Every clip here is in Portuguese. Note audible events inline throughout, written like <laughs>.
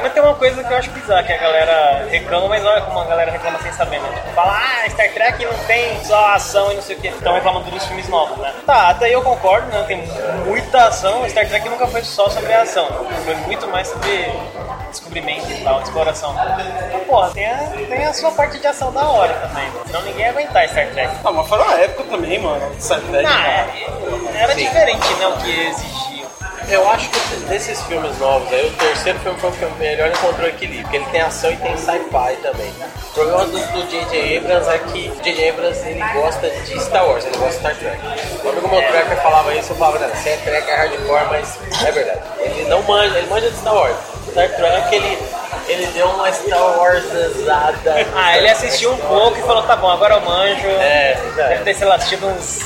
Mas tem uma coisa que eu acho bizarra, que a galera reclama, mas olha como a galera reclama sem saber, né? Tipo, fala, ah, Star Trek não tem só ação e não sei o que. Estão reclamando dos filmes novos, né? Tá, até aí eu concordo, né? Tem muita ação. Star Trek nunca foi só sobre a ação. Foi muito mais sobre descobrimento e tal, exploração. Então, porra, tem a, tem a sua parte de ação da hora também, né? Senão ninguém ia aguentar Star Trek. Ah, mas foi uma época também, mano. Star Trek. Não, é, era diferente, né? O que exigia. Eu acho que desses filmes novos aí, o terceiro filme foi o que melhor encontrou equilíbrio, porque ele tem ação e tem sci-fi também. O problema do do J.J. Abrams é que o J.J. Abrams ele gosta de Star Wars, ele gosta de Star Trek. Um amigo meu falava isso, eu falava, não, Star Trek é hardcore, mas é verdade. Ele não manja, ele manja de Star Wars. Star Trek, ele, ele deu uma Star Warsizada. <laughs> Ah, ele assistiu um pouco e falou, tá bom, agora eu manjo. É, Deve ter, sei lá, assistido uns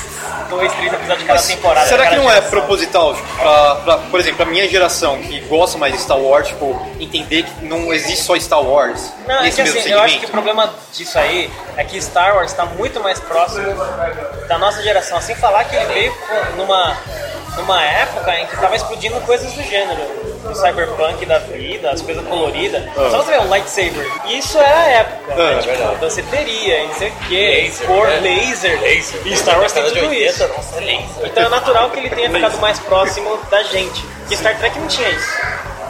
dois, três episódios de cada temporada. Será que cada não é geração. proposital, tipo, pra, pra, por exemplo, a minha geração que gosta mais de Star Wars, tipo, entender que não existe só Star Wars Não, é nesse que mesmo assim, eu acho que o segmento? problema disso aí é que Star Wars está muito mais próximo da nossa geração. Sem falar que ele veio numa, numa época em que estava explodindo coisas do gênero. O cyberpunk da vida, as coisas coloridas. Só você ver um lightsaber. Isso era a época. né? Ah, Tipo, verdade. danceteria, e não sei o que, Laser, cor né? laser. Laser. E Star Wars tem tudo 80, isso. Nossa, é laser. Então é natural que ele tenha ficado mais próximo da gente. Porque Star Trek não tinha isso.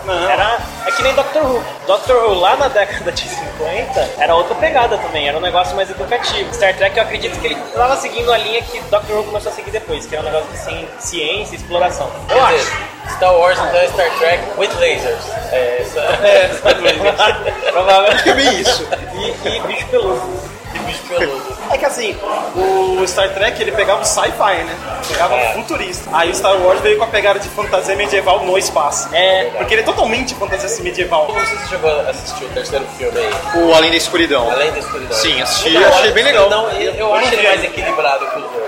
Não. Era, é que nem Doctor Who. Doctor Who lá na década de 50 era outra pegada também, era um negócio mais educativo. Star Trek eu acredito que ele estava seguindo a linha que Doctor Who começou a seguir depois, que é um negócio de ci- ciência e exploração. Eu Quer acho. dizer, Star Wars então é Star Trek with lasers. É, essa... Provavelmente. <laughs> É bem isso. E, e bicho peludo. Que bicho peludo. É que assim, o Star Trek ele pegava o sci-fi, né? Pegava É. o futurista. Aí o Star Wars veio com a pegada de fantasia medieval no espaço. É. Porque ele é totalmente fantasia medieval. Não sei se você chegou a assistir o terceiro filme aí, O Além da Escuridão. Além da Escuridão. Sim, assisti, Então, achei bem legal. Não, eu, eu acho ele mais equilibrado que os outros.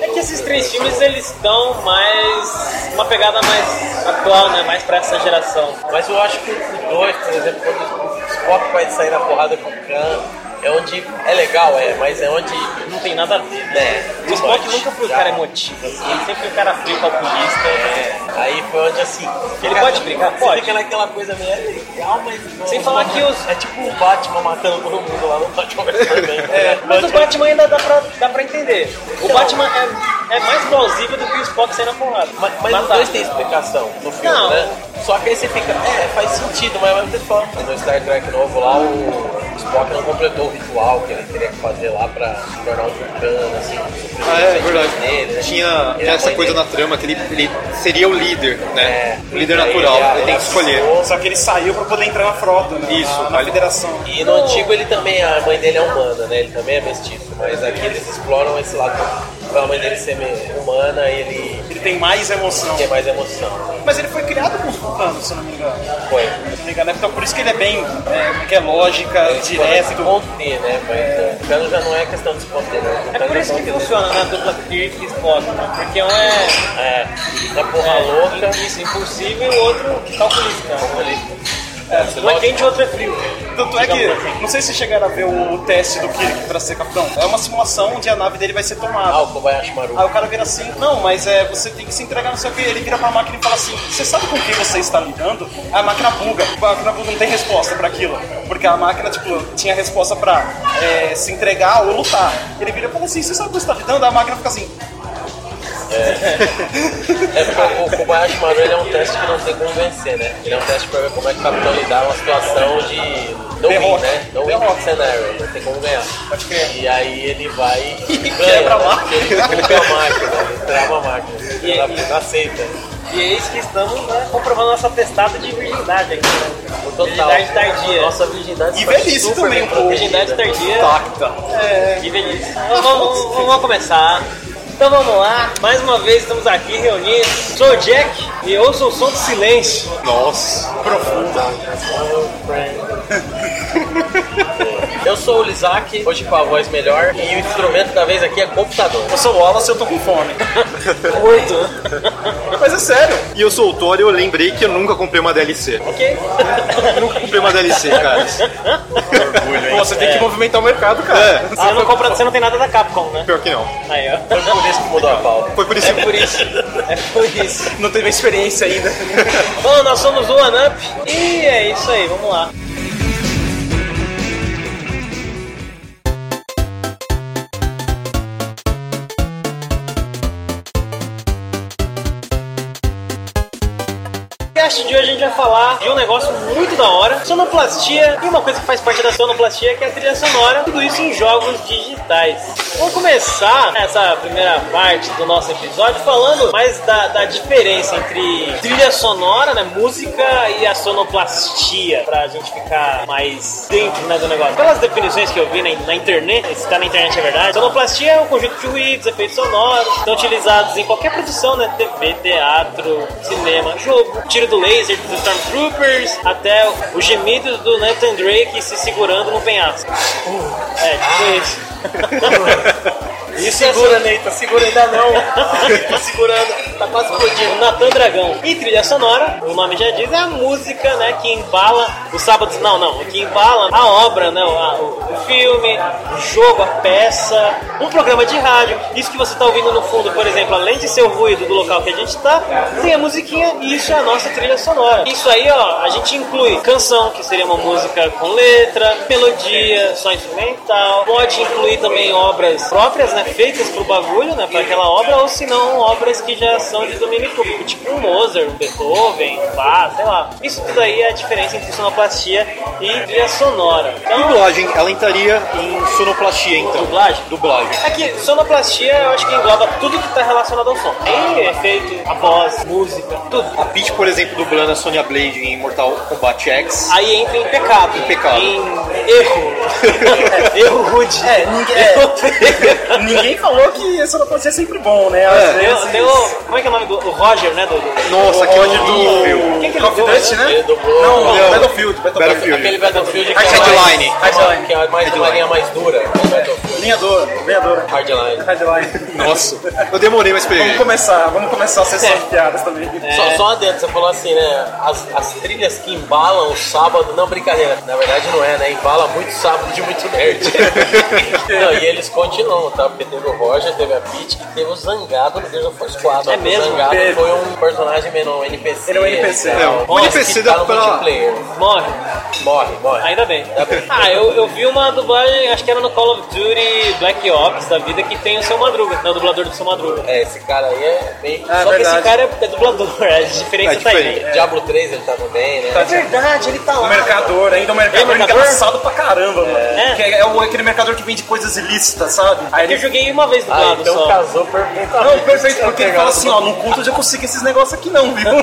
o- É que esses três filmes eles estão mais. uma pegada mais atual, né? Mais pra essa geração. Mas eu acho que o 2, por exemplo, quando o Spock vai sair na porrada com o Khan, é onde é legal, é, mas é onde Não tem nada a ver. né, O Spock much, nunca foi o cara emotivo, assim. Ele sempre foi o cara frio, calculista. É, aí foi onde assim. Ele pode brigar? Você Pode. fica naquela coisa meio é legal, mas. não- Sem falar que os- É tipo o Batman matando todo mundo lá no Batman vs Superman. É, Mas o Batman ainda dá pra, dá pra entender. O Então- Batman é, é mais plausível do que o Spock sair na porrada. Mas, mas os Matar. dois têm explicação no filme, Não. né? Só que aí você fica, é, faz sentido, mas ao mesmo tempo fala, no Star Trek novo lá, o Spock não completou o ritual que ele teria que fazer lá pra se tornar um vulcano, assim. Ah, é verdade. Dele, né? Tinha, Ele essa coisa dele. na trama que ele, ele seria o líder, né? É. O líder natural, ele- ele tem que escolher. Só que ele saiu pra poder entrar na frota, né? Isso, na, na ali- federação. E no antigo ele também, a mãe dele é humana, né? Ele também é mestiço, mas aqui eles exploram esse lado pela mãe dele ser humana ele Ele tem mais emoção. ter mais emoção. Mas ele foi criado com os vulcanos, se não me engano. Foi. Se não me engano, então por isso que ele é bem, é, que é lógica, Ele pode se conter, né? Mas é, o Vulcano já não é questão de se conter, né? É por isso que funciona na dupla Kirk e Spock, né? Porque um é, É, na porra louca. isso, impulsivo e o outro calculista. É, Um é quente e outro é frio. Tanto é que, não sei se chegaram a ver o teste do Kirk pra ser capitão. É uma simulação onde a nave dele vai ser tomada. Ah, o Kobayashi Maru. Aí o cara vira assim, não, mas é, você tem que se entregar não sei o que. Ele vira pra máquina e fala assim, você sabe com quem você está lidando? A máquina buga. A máquina buga não tem resposta pra aquilo. Porque a máquina, tipo, tinha resposta pra é, se entregar ou lutar. Ele vira e fala assim, você sabe com quem você está lidando? A máquina fica assim, <laughs> É porque o Kobayashi Maru ele é um teste que não tem como vencer, né? Ele é um teste pra ver como é que o capitão lidar numa situação de no win, né? No win scenario, não tem como ganhar. Pode crer. E aí ele vai <laughs> e ganha, quebra a né? máquina. Ele buga a máquina, ele trava a máquina. E- ela e- aceita. E é isso que estamos né, comprovando nossa testada de virgindade aqui, né? Total. Virgindade tardia. Nossa virgindade E velhice também, pô. Virgindade tardia Tacta. e velhice. Então vamos, vamos começar. Então vamos lá, mais uma vez estamos aqui reunidos. Sou o Jack e ouço o som do silêncio. Nossa. Eu sou o Isaac, hoje com a voz melhor, e o instrumento da vez aqui é computador. Eu sou o Wallace e eu tô com fome. <laughs> Muito. Mas é sério. E eu sou o Thor e eu lembrei que eu nunca comprei uma DLC. ok? <laughs> nunca comprei uma DLC, cara. <laughs> Pô, você tem que movimentar o mercado, cara. É, Você não compra, você não tem nada da Capcom, né? pior que não. Aí, ó. Foi por isso que mudou a pauta. Foi por isso É por isso. É por isso. Não teve experiência ainda. Bom, nós somos o One Up e é isso aí, vamos lá. No cast de hoje a gente vai falar de um negócio muito da hora, sonoplastia e uma coisa que faz parte da sonoplastia que é a trilha sonora, tudo isso em jogos digitais. Vamos começar essa primeira parte do nosso episódio falando mais da, da diferença entre trilha sonora, né, música e a sonoplastia, pra gente ficar mais dentro né, do negócio. Pelas definições que eu vi na, na internet, se tá na internet é verdade, sonoplastia é um conjunto de ruídos, efeitos sonoros, estão utilizados em qualquer produção, né, TV, teatro, cinema, jogo, tiro do laser dos Stormtroopers, até o gemido do Nathan Drake se segurando no penhasco. É, tipo isso. <laughs> <laughs> É Segura, Neita, segura ainda não. Tô segurando, tá quase explodindo. Natan Dragão. E trilha sonora, o nome já diz, é a música, né, que embala os sábados, não, não, que embala a obra, né, o- o filme, o jogo, a peça, um programa de rádio. Isso que você tá ouvindo no fundo, por exemplo, além de ser o ruído do local que a gente tá, tem a musiquinha e isso é a nossa trilha sonora. Isso aí, ó, a gente inclui canção, que seria uma música com letra, melodia, só instrumental. Pode incluir também obras próprias, né, feitas pro bagulho, né, para aquela obra, ou se não, obras que já são de domínio público, tipo um Mozart, um Beethoven, um Bach, sei lá. Isso tudo aí é a diferença entre sonoplastia e trilha sonora. Então, Dublagem, ela entraria em sonoplastia, então. Dublagem? Dublagem. É que sonoplastia eu acho que engloba tudo que está relacionado ao som. Tem efeito, a voz, música, tudo. A Peach, por exemplo, dublando a Sonya Blade em Mortal Kombat X. Aí entra em pecado. Em pecado. Em erro. <laughs> <laughs> erro rude. É, ninguém, é, <laughs> ninguém falou que esse não pode ser sempre bom, né? Às É. Vezes- o- tem o. Como é que é o nome do o Roger, né? Do, do- Nossa, que Roger horrível. Quem que ele of dublou, Duty, né? né? Não, Não. Battlefield. Battlefield. Aquele Battlefield que é, Headline. mais, Headline. que é mais uma linha mais dura. O. Linha dura, linha dura. Hardline. Headline. Nossa, eu demorei, mas Vamos peguei. começar, vamos começar a sessão de piadas também. Só, só uma dentro, você falou assim, né? As, as trilhas que embalam o sábado, não brincadeira, na verdade não é, né? Embala muito sábado de muito nerd. <laughs> não, e eles continuam, tá? Porque teve o Roger, teve a Peach e teve o Zangado no Gears of War 4. É O mesmo? Zangado Teve. foi um personagem menor, um NPC. Ele é um NPC. tal, É, um NPC tá da- no pela- multiplayer. Morre. Morre, morre. Ainda bem. Ainda bem. Ah, eu, eu vi uma dublagem, acho que era no Call of Duty Black Ops da vida, que tem o seu Madruga, né? O dublador do seu Madruga. É, esse cara aí é bem. Ah, Só que esse verdade. cara é, é dublador, <laughs> a diferença É tá aí. diferente. Diablo 3 ele tá também, né? É verdade, ele tá O lá. mercador, ainda o mercador, É, mercador? engraçado pra caramba, mano. É. Que é, é o- aquele mercador que vende coisas ilícitas, sabe? Aí Eu ele joguei uma vez Ah, dublado então só. casou perfeitamente. Não, perfeito, porque ele fala assim, ó, conto onde eu consigo esses negócios aqui não, viu? <laughs>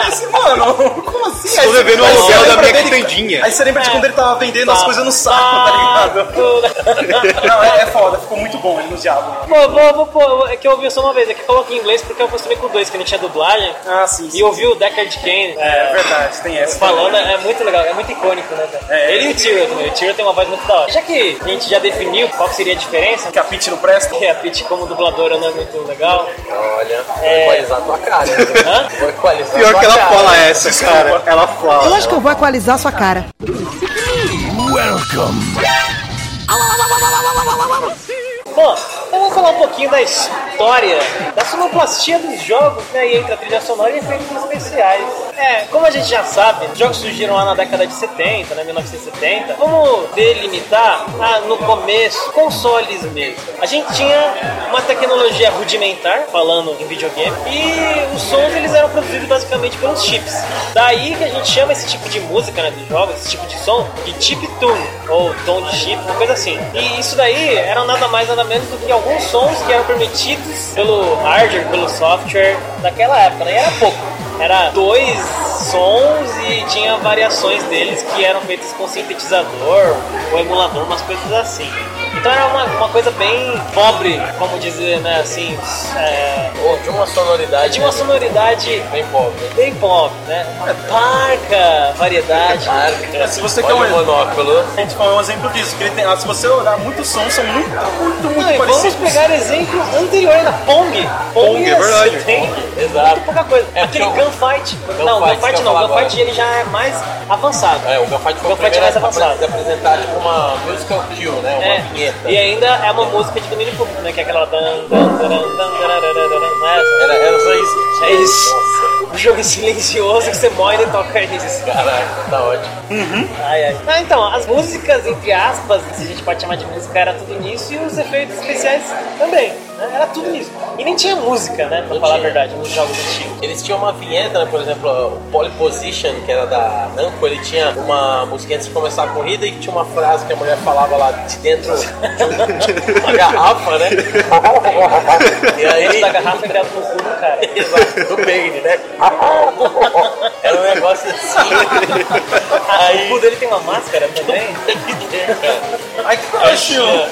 Aí assim, mano, como assim? Estou Aí você- devendo o aluguel da lembra minha quitandinha. Aí você lembra de quando ele tava vendendo as coisas no saco, tá ligado? <laughs> Não, é, é foda, ficou muito bom ele no Diabo. Pô, vou, pô, é que eu ouvi só uma vez, é que eu coloquei em inglês porque eu acostumei com o 2, que não tinha dublagem. Ah, sim, sim. E ouvi o Deckard Kane É verdade, tem essa. falando, é muito legal, é muito icônico, né, cara? É. Ele e o Tyrion também, o Tyrion tem uma voz muito da hora. Já que a gente já definiu qual seria a diferença, Que a Peach não presta. que a Peach como dubladora não é muito legal. Olha, vou É. equalizar a tua cara. Hã? Vou equalizar Pior a que tua ela cara. fala essa, cara. Ela fala. Eu acho que eu vou equalizar sua cara. Bom, eu vou falar um pouquinho da história da sonoplastia dos jogos, né? E entre a trilha sonora e efeitos especiais. É, como a gente já sabe, os jogos surgiram lá na década de 70, né? 1970. Vamos delimitar ah, no começo, consoles mesmo. A gente tinha uma tecnologia rudimentar, falando em videogame, e os sons eles eram produzidos basicamente pelos chips. Daí que a gente chama esse tipo de música, né, dos jogos, esse tipo de som, de chip tune, ou tom de chip, uma coisa assim. E isso daí era nada mais nada menos do que alguns sons que eram permitidos pelo hardware, pelo software daquela época, né? E era pouco. Era dois sons e tinha variações deles que eram feitas com sintetizador ou emulador, umas coisas assim. Então era uma, uma coisa bem pobre, vamos dizer, né? Assim, é, Ou de uma sonoridade. de uma né, sonoridade bem pobre. bem pobre, né? Parca, variedade. Marca. Se você Olha quer um- monóculo. A gente foi um exemplo disso, que ele tem, ah, se você olhar muitos sons, são muito, muito, muito Não, e vamos parecidos. pegar exemplo anterior ainda, Pong. Pong, é verdade. Tem Exato. pouca coisa. É, Aquele o- Gunfight. Gunfight não, eu Gunfight ia não. Gunfight agora. ele já é mais avançado. É, o Gunfight foi o Gunfight primeiro mais a avançado. apresentar tipo uma musical cue, né? Uma É. vinheta. E ainda é uma música de domínio público, né? Que é aquela. Dan, dan, dan, dan, dan, dan, dan, dan, Não é essa? Era, era só isso. É isso. Nossa, Um jogo silencioso que você morre e toca isso. caraca, tá ótimo. Ai, ai. Ah, então, as músicas, entre aspas, se a gente pode chamar de música, era tudo nisso e os efeitos especiais também. Né? Era tudo nisso. E nem tinha música, né? Pra Não falar a tinha. verdade, nos jogos antigos. Eles tinham uma vinheta, né? Por exemplo, o Pole Position, que era da Namco, ele tinha uma música antes de começar a corrida e tinha uma frase que a mulher falava lá de dentro de <laughs> uma garrafa, né? E aí. da garrafa entrava no cu do cara. <laughs> Exato, do Bane, né? Era um negócio assim. O cu dele tem uma máscara também. Ai, que Aí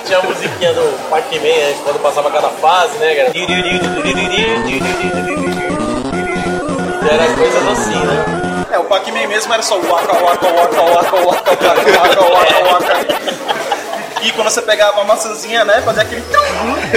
tinha a musiquinha do Pac-Man, né, quando passava cada fase, né, cara? Era coisas assim, né? É, o Pac-Man mesmo era só waka, waka, waka, waka, waka, waka, waka, waka, waka. E quando você pegava a maçãzinha, né, fazia aquele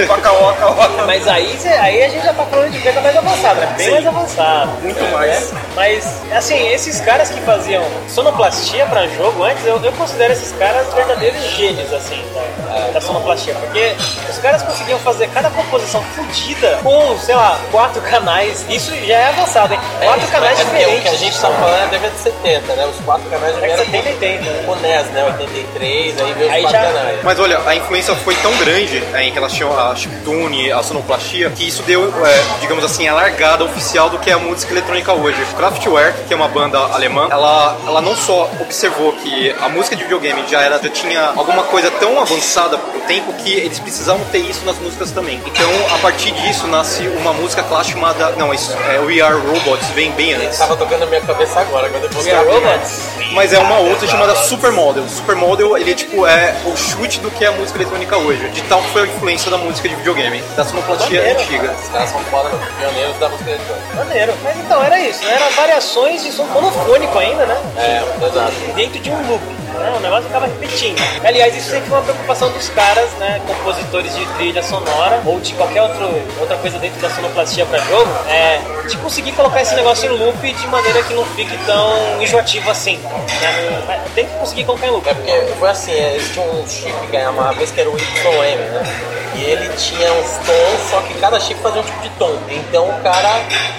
waka, waka. Mas aí, cê- aí a gente já tá falando de coisa mais avançada, né? Bem Sim. mais avançado. Muito mais. Mas, assim, esses caras que faziam sonoplastia pra jogo antes, eu, eu considero esses caras verdadeiros gênios, assim, da, da sonoplastia. Porque os caras conseguiam fazer cada composição fodida com, sei lá, quatro canais. Isso já é avançado, hein? Quatro canais é porque O que a diferentes. gente tá falando é a década de 70, né? Os quatro canais já É vieram 70 e 80, né? com o NES, né? 83, aí veio os Aí quatro já- canais. Mas olha, a influência foi tão grande né, em relação a chiptune, a sonoplastia, que isso deu, é, digamos assim, a largada oficial do que é a música eletrônica hoje. Kraftwerk, que é uma banda alemã, ela, ela não só observou que a música de videogame já, era, já tinha alguma coisa tão avançada pro tempo que eles precisavam ter isso nas músicas também. Então, a partir disso, nasce uma música clássica chamada... Não, isso, é We Are Robots, vem bem antes. Tava tocando na minha cabeça agora, quando depois We Are Robots? Mas é uma outra chamada Supermodel. Supermodel, ele tipo é o chute do que é a música eletrônica hoje. De tal que foi a influência da música de videogame, da sonoplastia Maneiro, antiga. Os caras são foda, pioneiros da música eletrônica. Maneiro. Mas então, era isso, né? Eram variações de som monofônico ainda, né? É, exato. dentro de um loop. Né? O negócio acaba repetindo. Aliás, isso sempre foi uma preocupação dos caras, né? Compositores de trilha sonora ou de qualquer outro, outra coisa dentro da sonoplastia para jogo, é de conseguir colocar esse negócio em loop de maneira que não fique tão enjoativo assim. Né? Tem que conseguir colocar em loop. É porque foi assim, eles um chip que ganhava uma vez que era o YM, né? E ele tinha uns tons, só que cada chip fazia um tipo de tom. Então o cara,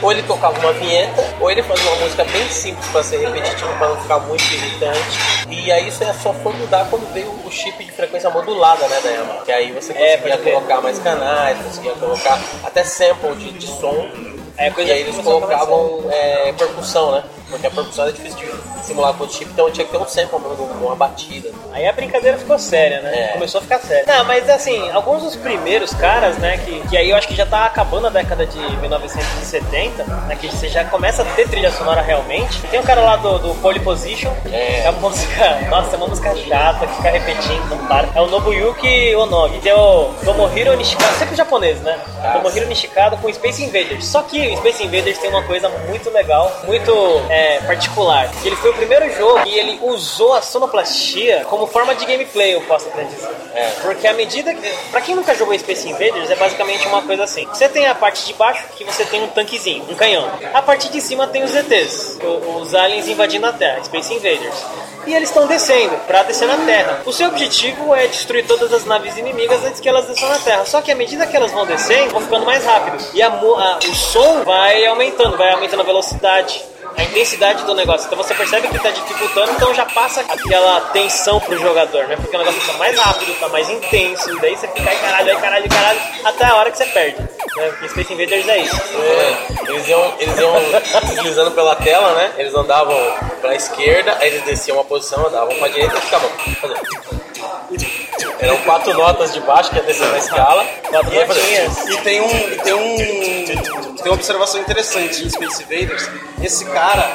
ou ele tocava uma vinheta, ou ele fazia uma música bem simples pra ser repetitivo, pra não ficar muito irritante. E aí isso aí só foi mudar quando veio o chip de frequência modulada, né, da Yamaha. Que aí você É, conseguia crer. colocar mais canais, conseguia colocar até sample de, de som. É, e aí eles colocavam é, percussão, né? Porque a percussão era difícil de simular com o chip, então tinha que ter um sample, uma, uma batida. Aí a brincadeira ficou séria, né? É. Começou a ficar séria. Não, mas assim, alguns dos primeiros caras, né, que, que aí eu acho que já tá acabando a década de 1970, né, que você já começa a ter trilha sonora realmente. Tem um cara lá do, do Pole Position, É. a música, <laughs> nossa, é uma música chata, que fica repetindo, não para. É o Nobuyuki Onogi. Tem o Tomohiro Nishikado, sempre japonês, né? Ah, Tomohiro Nishikado com Space Invaders. Só que o Space Invaders tem uma coisa muito legal, muito é, particular. Que ele foi o primeiro jogo e ele usou a sonoplastia como forma de gameplay, eu posso até dizer. É. Porque à medida que. Pra quem nunca jogou Space Invaders, é basicamente uma coisa assim. Você tem a parte de baixo que você tem um tanquezinho, um canhão. A parte de cima tem os ETs, os aliens invadindo a Terra, Space Invaders. E eles estão descendo, pra descer na Terra. O seu objetivo é destruir todas as naves inimigas antes que elas desçam na Terra. Só que à medida que elas vão descendo, vão ficando mais rápido. E a a- o som vai aumentando, vai aumentando a velocidade a intensidade do negócio. Então você percebe que tá dificultando, então já passa aquela tensão pro jogador, né? Porque o negócio tá mais rápido, tá mais intenso, e daí você fica aí caralho, aí caralho, caralho, até a hora que você perde. Né? Porque Space Invaders é isso. É, eles iam, eles iam deslizando pela tela, né? Eles andavam pra esquerda, aí eles desciam uma posição, andavam pra direita e ficavam fazendo. Eram quatro notas de baixo que ia descer na escala. Quatro e notinhas. E tem um, tem um, tem uma observação interessante em Space Invaders. Esse cara,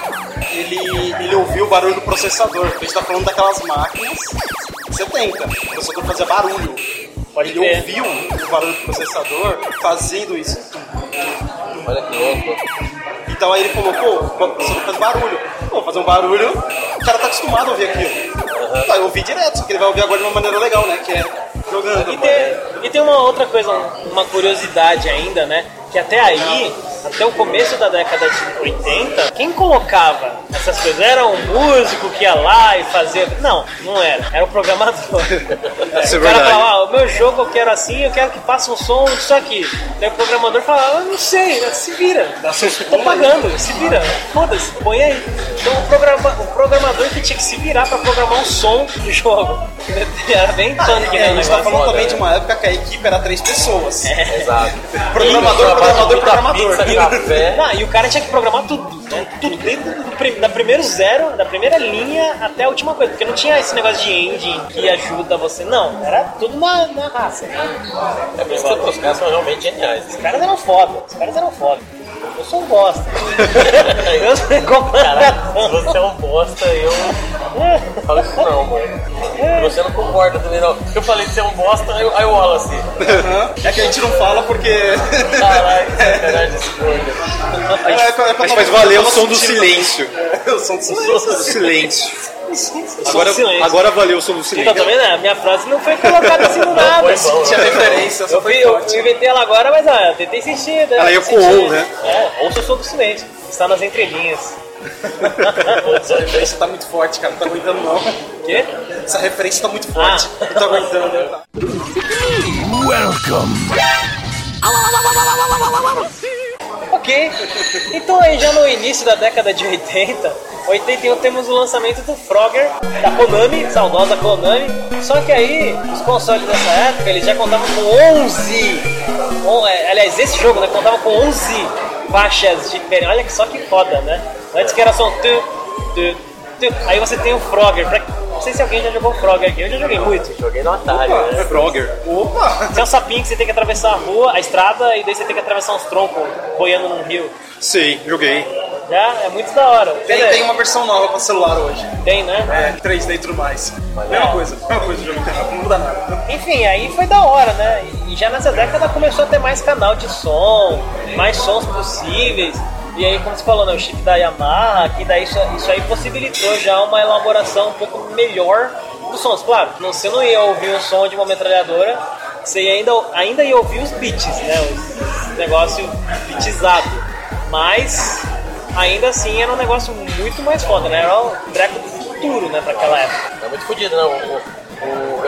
ele, ele ouviu o barulho do processador. A gente tá falando daquelas máquinas 70. O processador fazia barulho. Pode ele crer. ouviu o barulho do processador fazendo isso. Olha que louco. Então aí ele falou, pô, você não faz barulho. Pô, fazer um barulho, o cara tá acostumado a ouvir aquilo. Vai ouvir direto, só que ele vai ouvir agora de uma maneira legal, né? Que é jogando. E tem, e tem uma outra coisa, uma curiosidade ainda, né? Que até aí, até o começo da década de 80, quem colocava essas coisas era um músico que ia lá e fazia. Não, não era. Era o programador. <laughs> É o cara falava, ah, o meu jogo eu quero assim, eu quero que passe um som disso aqui. Daí o programador falava, eu não sei, se vira. Tô pagando, se vira. Foda-se, põe aí. Então o, programa, o programador que tinha que se virar pra programar um som do jogo. <laughs> Era bem punk, né? É, a gente tá falando também né? de uma época que a equipe era três pessoas. Exato. Programador, programador, programador. Café. Não, e o cara tinha que programar tudo, tudo, tudo desde do da primeiro zero, da primeira linha até a última coisa, porque não tinha esse negócio de engine que ajuda você, não, era tudo na, na raça. É isso que os caras são realmente geniais. Os caras eram foda, os caras eram foda. Eu sou um bosta. <laughs> eu sou Caralho, se você é um bosta, eu falo isso não, mano. Você não concorda também, não. Eu falei que você é um bosta, aí, aí o Wallace. Aham. É que a gente não fala porque. Caralho, que sacanagem desse gordo. É, é, é, A gente faz valer <laughs> o som do silêncio. do O som do silêncio. Agora, Agora, valeu o som do Então, silêncio. tá vendo? A minha frase não foi colocada assim do nada. foi bom, Tinha referência, Eu, foi fui, eu forte. inventei ela agora, mas ó, eu tentei insistir. Né? Ela ecoou, né? É, ouça o som do silêncio. Está nas entrelinhas. Essa referência tá muito forte, cara. Não tô aguentando, não. Quê? Essa referência tá muito forte. Ah. Não tô aguentando. Ok. Então aí já no início da década de 80, 81 temos o lançamento do Frogger da Konami, saudosa Konami. Só que aí os consoles dessa época eles já contavam com 11. on- é, aliás, esse jogo né, contava com 11 faixas diferentes. Olha só que foda, né? Antes que era só um tu, tu. Aí você tem o Frogger. Pra- Não sei se alguém já jogou Frogger aqui. Eu já joguei muito. Joguei no Atari, né? Frogger. Opa! Tem um sapinho que você tem que atravessar a rua, a estrada, e daí você tem que atravessar uns troncos boiando num rio. Sei, joguei. Já é muito da hora. Tem, tem uma versão nova pra celular hoje. Tem, né? É, 3D e tudo mais. Mesma coisa, mesma coisa, jogo. Não muda nada. Enfim, aí foi da hora, né? E já nessa década começou a ter mais canal de som, mais sons possíveis. E aí, como você falou, né, o chip da Yamaha, que daí isso, isso aí possibilitou já uma elaboração um pouco melhor dos sons. Claro, não, você não ia ouvir um som de uma metralhadora, você ainda, ainda ia ouvir os beats, né? Os, os negócio beatizado. Mas ainda assim era um negócio muito mais foda, né? Era um treco do futuro, né, pra aquela época. É muito fodido, né? O, o-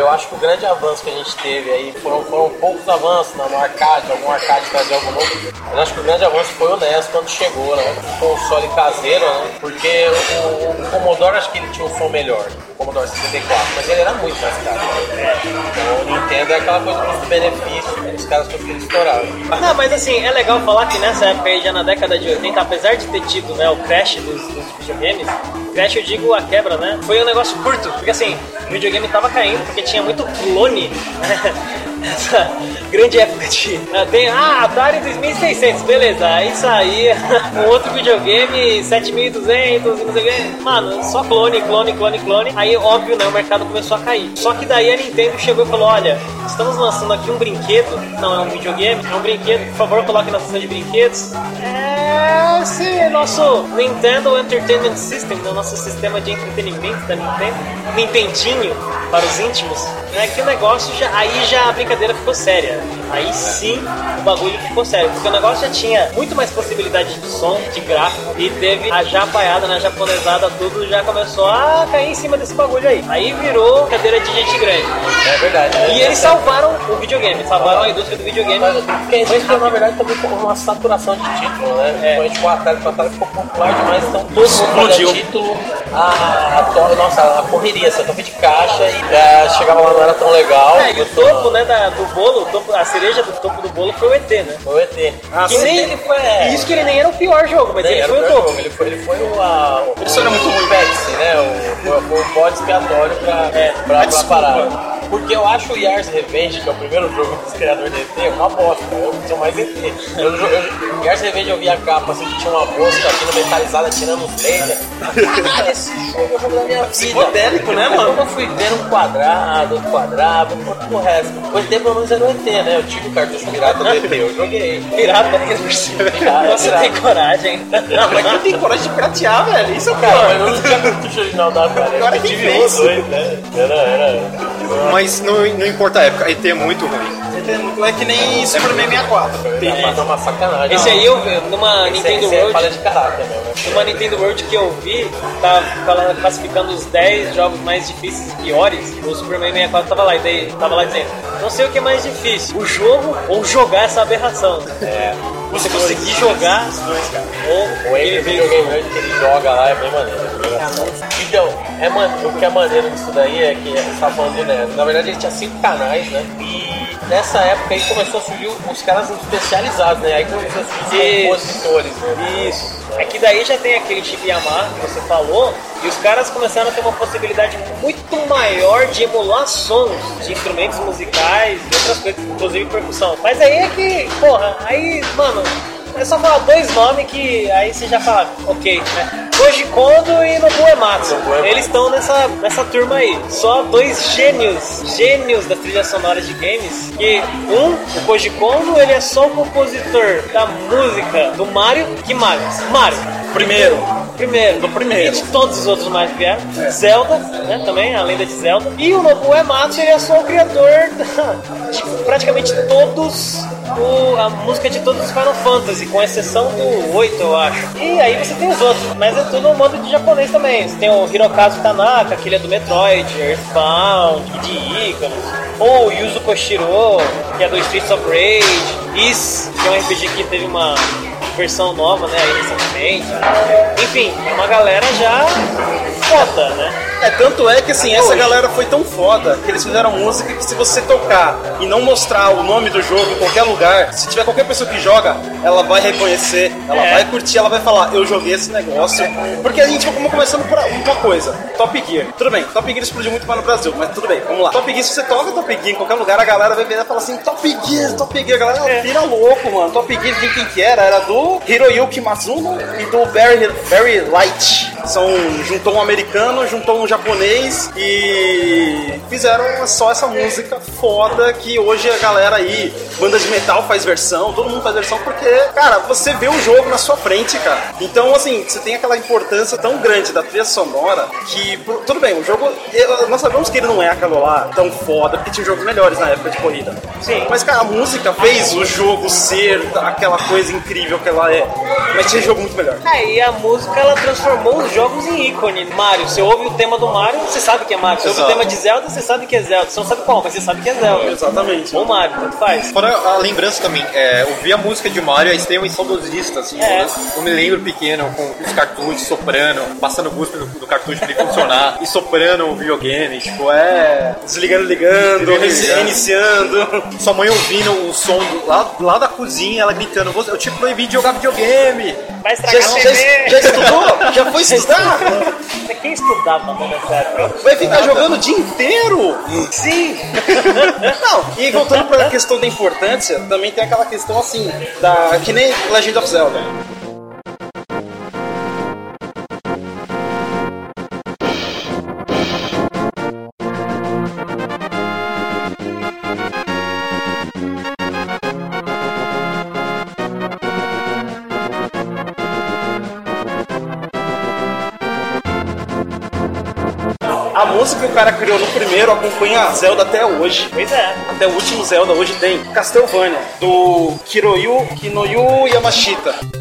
eu acho que o grande avanço que a gente teve aí foram, foram poucos avanços né, no arcade, algum arcade trazer algo novo. Mas acho que o grande avanço foi o NES quando chegou, né? O console caseiro, né? Porque o, o Commodore acho que ele tinha um som melhor, o Commodore 64, mas ele era muito mais caro. Né? Então o Nintendo é aquela coisa custo-benefício, os caras conseguiram estourar. Não, mas assim, é legal falar que nessa época aí, já na década de 80, apesar de ter tido né, o crash dos, dos videogames, crash eu digo a quebra, né? Foi um negócio curto, porque assim, o videogame tava caindo, porque tinha muito clone. Né? Essa grande época de. Tem, ah, Atari 2600, beleza. Aí saía <laughs> um outro videogame 7200 e não sei o que. Mano, só clone, clone, clone, clone. Aí, óbvio, né? O mercado começou a cair. Só que daí a Nintendo chegou e falou: olha, estamos lançando aqui um brinquedo. Não é um videogame, é um brinquedo. Por favor, coloque na seção de brinquedos. É esse nosso Nintendo Entertainment System, né, o nosso sistema de entretenimento da Nintendo. Nintendinho para os íntimos. Né, que o negócio já. Aí já a brincadeira ficou séria. Aí sim o bagulho ficou sério. Porque o negócio já tinha muito mais possibilidade de som, de gráfico. E teve a japaiada, né? Japonesada, tudo já começou a cair em cima desse bagulho aí. Aí virou cadeira de gente grande. É verdade. né? E eles salvaram o videogame, salvaram a indústria do videogame. Mas existe, na verdade, também uma saturação de título, né? Principalmente com o Atari, o Atari ficou popular demais, então todo mundo título, a, a, nossa, a correria, você topa de caixa e é, chegava lá não era tão legal. É, e o topo, né, da, do bolo, o topo, a cereja do topo do bolo foi o ET, né? Foi o ET. Ah, Que sim. nem ele foi. É, Isso que ele nem era o pior jogo, mas nem ele foi o o pior topo. jogo, Ele foi, ele foi o. A, o Ele só era muito ruim. Pepsi, né? O, foi, foi o bode expiatório pra, É, pra, pra parada. Porque eu acho o Yars Revenge, que é o primeiro jogo dos criadores de ET, uma bosta. Eu sou mais ET. Eu, eu, eu, Yars Revenge eu vi a capa assim que tinha uma mosca aqui metalizada tirando os lasers. Caralho, esse jogo é o jogo da minha vida. Psicodélico, né, mano? Quando eu fui ver um quadrado, outro quadrado, outro o resto. O ET pelo menos era o ET, né? Eu tive o cartucho pirata do ET, eu joguei. Pirata ainda por cima. Pirata, Você pirata. tem coragem. Não, mas quem tem coragem de piratear, velho? Isso é o Cara, mas eu não tinha cartucho original da cara. Agora Eu quem tive fez? um, dois, né? Era, era. Mas não, não importa a época, ET é muito ruim. É que nem Superman 64. Tem, mas é uma sacanagem. Esse aí eu vi numa Esse- Nintendo esse é World. falha de caráter mesmo. né? Numa Nintendo World que eu vi, tá falando, classificando os 10 jogos mais difíceis e piores. O Superman 64 tava lá, e daí tava lá dizendo: Não sei o que é mais difícil, o jogo ou jogar essa aberração. É. Você conseguir jogar ou O ele ele videogame que ele joga lá é bem maneiro. Então, é man... o que é maneiro disso daí é que você tá falando do. Na verdade, ele tinha cinco canais, né? E nessa época aí começou a surgir os caras especializados, né? Aí começou a surgir Isso. compositores, né? Isso. É que daí já tem aquele chip Yamaha que você falou, e os caras começaram a ter uma possibilidade muito maior de emular sons de instrumentos musicais e outras coisas, inclusive percussão. Mas aí é que, porra, aí, mano, é só falar dois nomes que aí você já fala, ok, né? Koji Kondo e Nobuo Ematsu. Eles estão nessa, nessa turma aí. Só dois gênios, gênios das trilhas sonoras de games. Que um, o Koji Kondo, ele é só o compositor da música do Mario. Que Mario? Mario. Primeiro. Primeiro. Do primeiro. E de todos os outros mais que vieram. Zelda, né? Também, a lenda de Zelda. E o Nobuo Ematsu, ele é só o criador da- de praticamente todos o- a música de todos os Final Fantasy, com exceção do 8, eu acho. E aí você tem os outros, mas é tudo no modo de japonês também. Você tem o Hirokazu Tanaka, que ele é do Metroid, Earthbound, de Icarus. Ou o Yuzo Koshiro, que é do Streets of Rage. Is, que é um RPG que teve uma versão nova, né, aí recentemente. Enfim, é uma galera já foda, né? É, tanto é que assim, essa galera foi tão foda que eles fizeram música que se você tocar e não mostrar o nome do jogo em qualquer lugar, se tiver qualquer pessoa que joga, ela vai reconhecer, ela É. vai curtir, ela vai falar, eu joguei esse negócio. Porque a gente vai começando por uma coisa, Top Gear. Tudo bem, Top Gear explodiu muito mais no Brasil, mas tudo bem, vamos lá. Top Gear, se você toca Top Gear em qualquer lugar, a galera vai ver e fala assim, Top Gear, Top Gear, a galera É. vira louco, mano. Top Gear, quem, quem que era? Era do Hiroyuki Matsuno e do Barry, Barry Light. São, juntou um americano, juntou um japonês e fizeram só essa música foda que hoje a galera aí, banda de metal faz versão, todo mundo faz versão porque, cara, você vê o jogo na sua frente, cara. Então, assim, você tem aquela importância tão grande da trilha sonora que, tudo bem, o jogo, eu- nós sabemos que ele não é aquilo lá tão foda, porque tinha jogos melhores na época de corrida. Sim. Mas, cara, a música fez o jogo ser aquela coisa incrível que ela é. Mas tinha jogo muito melhor. É, e a música ela transformou os jogos em ícone. Mario, você ouve o tema do Mario, você sabe que é Mario. Você ouve o Exato. tema de Zelda, você sabe que é Zelda. Você não sabe qual, mas você sabe que é Zelda. Exatamente. Ou Mario, tanto faz. Fora a lembrança também, é, ouvir a música de Mario é extremamente saudosista, assim. É. Eu, eu me lembro pequeno, com os cartuchos soprando, passando guspe do, do cartucho pra ele funcionar, e soprando o videogame, tipo, é... Desligando, ligando, Desligando, resi- ligando. iniciando. Sua mãe ouvindo o som do- lá, lá da cozinha, ela gritando, "Você- eu te proibi de jogar videogame. Vai Já, estragar a já, TV. já estudou? Já foi <laughs> estudar? Quem estudava né, nessa época? Vai ficar jogando o dia inteiro? Sim! Não, e voltando pra questão da importância, também tem aquela questão assim, da que nem Legend of Zelda. Música que o cara criou no primeiro acompanha a Zelda até hoje. Pois é. Até o último Zelda hoje tem Castlevania, do Kiroyu Kinoyu Yamashita.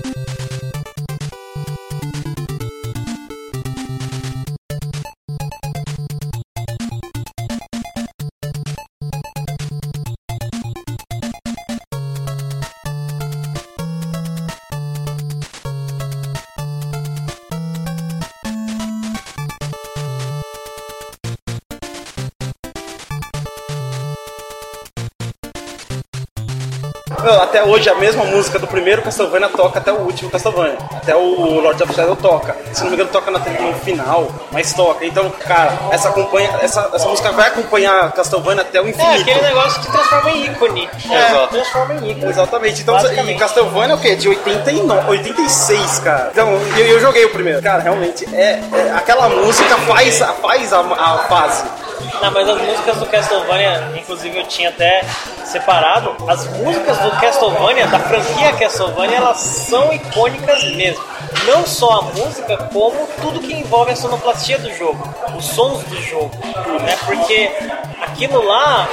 Até hoje a mesma música do primeiro Castlevania toca até o último Castlevania. Até o Lord of Shadow toca. Se não me engano, toca na trilha no final, mas toca. Então, cara, essa, acompanha, essa, essa música vai acompanhar Castlevania até o É, infinito. aquele negócio que transforma em ícone. É. É, transforma em ícone. Exatamente. Então, e Castlevania é o quê? De 89, 86, cara. Então, eu, eu joguei o primeiro. Cara, realmente, é, é- aquela música faz, faz a, a fase. Não, mas as músicas do Castlevania, inclusive eu tinha até separado, as músicas do Castlevania, da franquia Castlevania, elas são icônicas mesmo. Não só a música, como tudo que envolve a sonoplastia do jogo, os sons do jogo. Né? Porque aquilo lá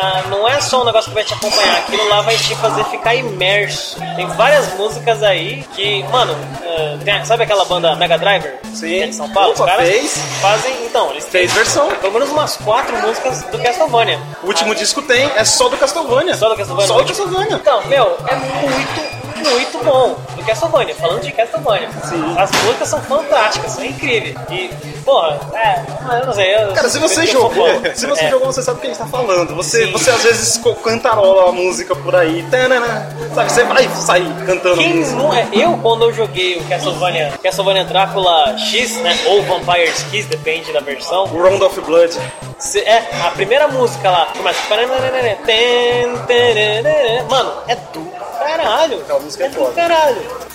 ah, não é só um negócio que vai te acompanhar, aquilo lá vai te fazer ficar imerso. Tem várias músicas aí que, mano, ah, tem- sabe aquela banda Mega Driver? Sim. Que é de São Paulo? Os Opa, caras fez. fazem. Então, eles têm Fez versão. pelo menos quatro músicas do Castlevania. O último disco tem, é só do Castlevania. Só do Castlevania? Só do Castlevania. Então, meu, é muito, muito bom do Castlevania, falando de Castlevania. Sim. As músicas são fantásticas, são incríveis. E, porra, é, eu não sei. Eu, Cara, se você jogou, <laughs> se você É. jogou, você sabe o que a gente tá falando. Você, Sim. você às vezes cantarola a música por aí. Tanana, sabe, você vai sair cantando Quem não é? Eu, quando eu joguei o Castlevania, Castlevania Drácula X, né? Ou Vampire's Kiss, depende da versão. Round of Blood. Cê- é, a primeira música lá começa. Mano, é do caralho. Música é foda. caralho.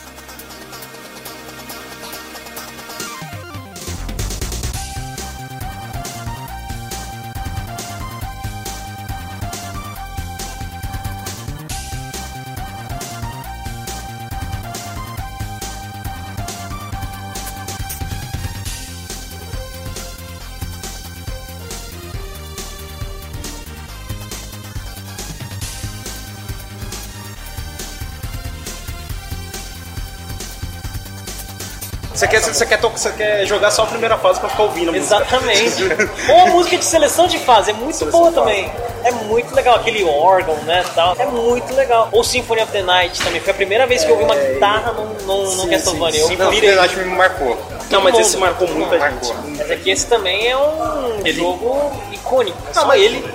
Você quer, você, quer to- você quer jogar só a primeira fase pra ficar ouvindo a música. Exatamente. <laughs> Ou a música de seleção de fase, é muito Seleção boa também. É muito legal, aquele órgão, né, tal. É muito legal. Ou Symphony of the Night também, foi a primeira vez que eu ouvi uma guitarra num, num, num Sim, Castlevania. sim, Eu Não, pirei. eu acho que me marcou. Não, mas Todo esse mundo. marcou muita Marcou. gente. Mas aqui esse também é um jogo icônico. Só mas- ele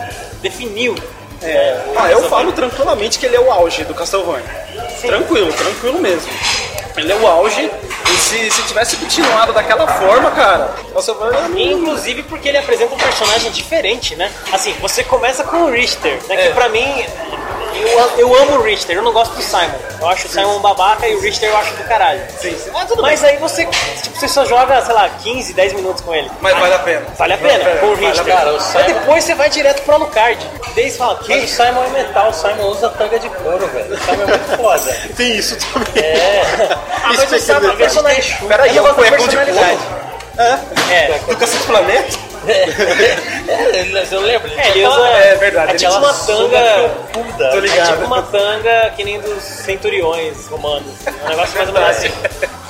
definiu. É. Ah, eu falo tranquilamente que ele é o auge do Castlevania. Tranquilo, tranquilo mesmo. Ele é o auge. E se, se tivesse continuado daquela forma, cara, Castlevania Inclusive porque ele apresenta um personagem diferente, né? Assim, você começa com o Richter, né? Que pra mim, eu, eu amo o Richter, eu não gosto do Simon. Eu acho o Simon babaca e o Richter eu acho do caralho. Sim, sim. Ah, Mas aí você, tipo, você só joga, sei lá, 15, 10 minutos com ele. Mas vale a pena. Vale a pena, com o Richter. Cara, o Mas Simon- depois você vai direto pro Alucard. Daí você fala, Mas que? o Simon é metal, o Simon usa tanga de couro, velho. O Simon é muito foda. <laughs> Tem isso também. É. <laughs> Ah, mas Isso o Simon, é personagem... Peraí, é um de personalidade. É, Do Cacete Planeta? É eu lembro. É, ele usa. É verdade, É tipo uma usa tanga. Puda. Tô É ligado. tipo uma <laughs> tanga que nem dos centuriões romanos. É um negócio mais ou menos assim.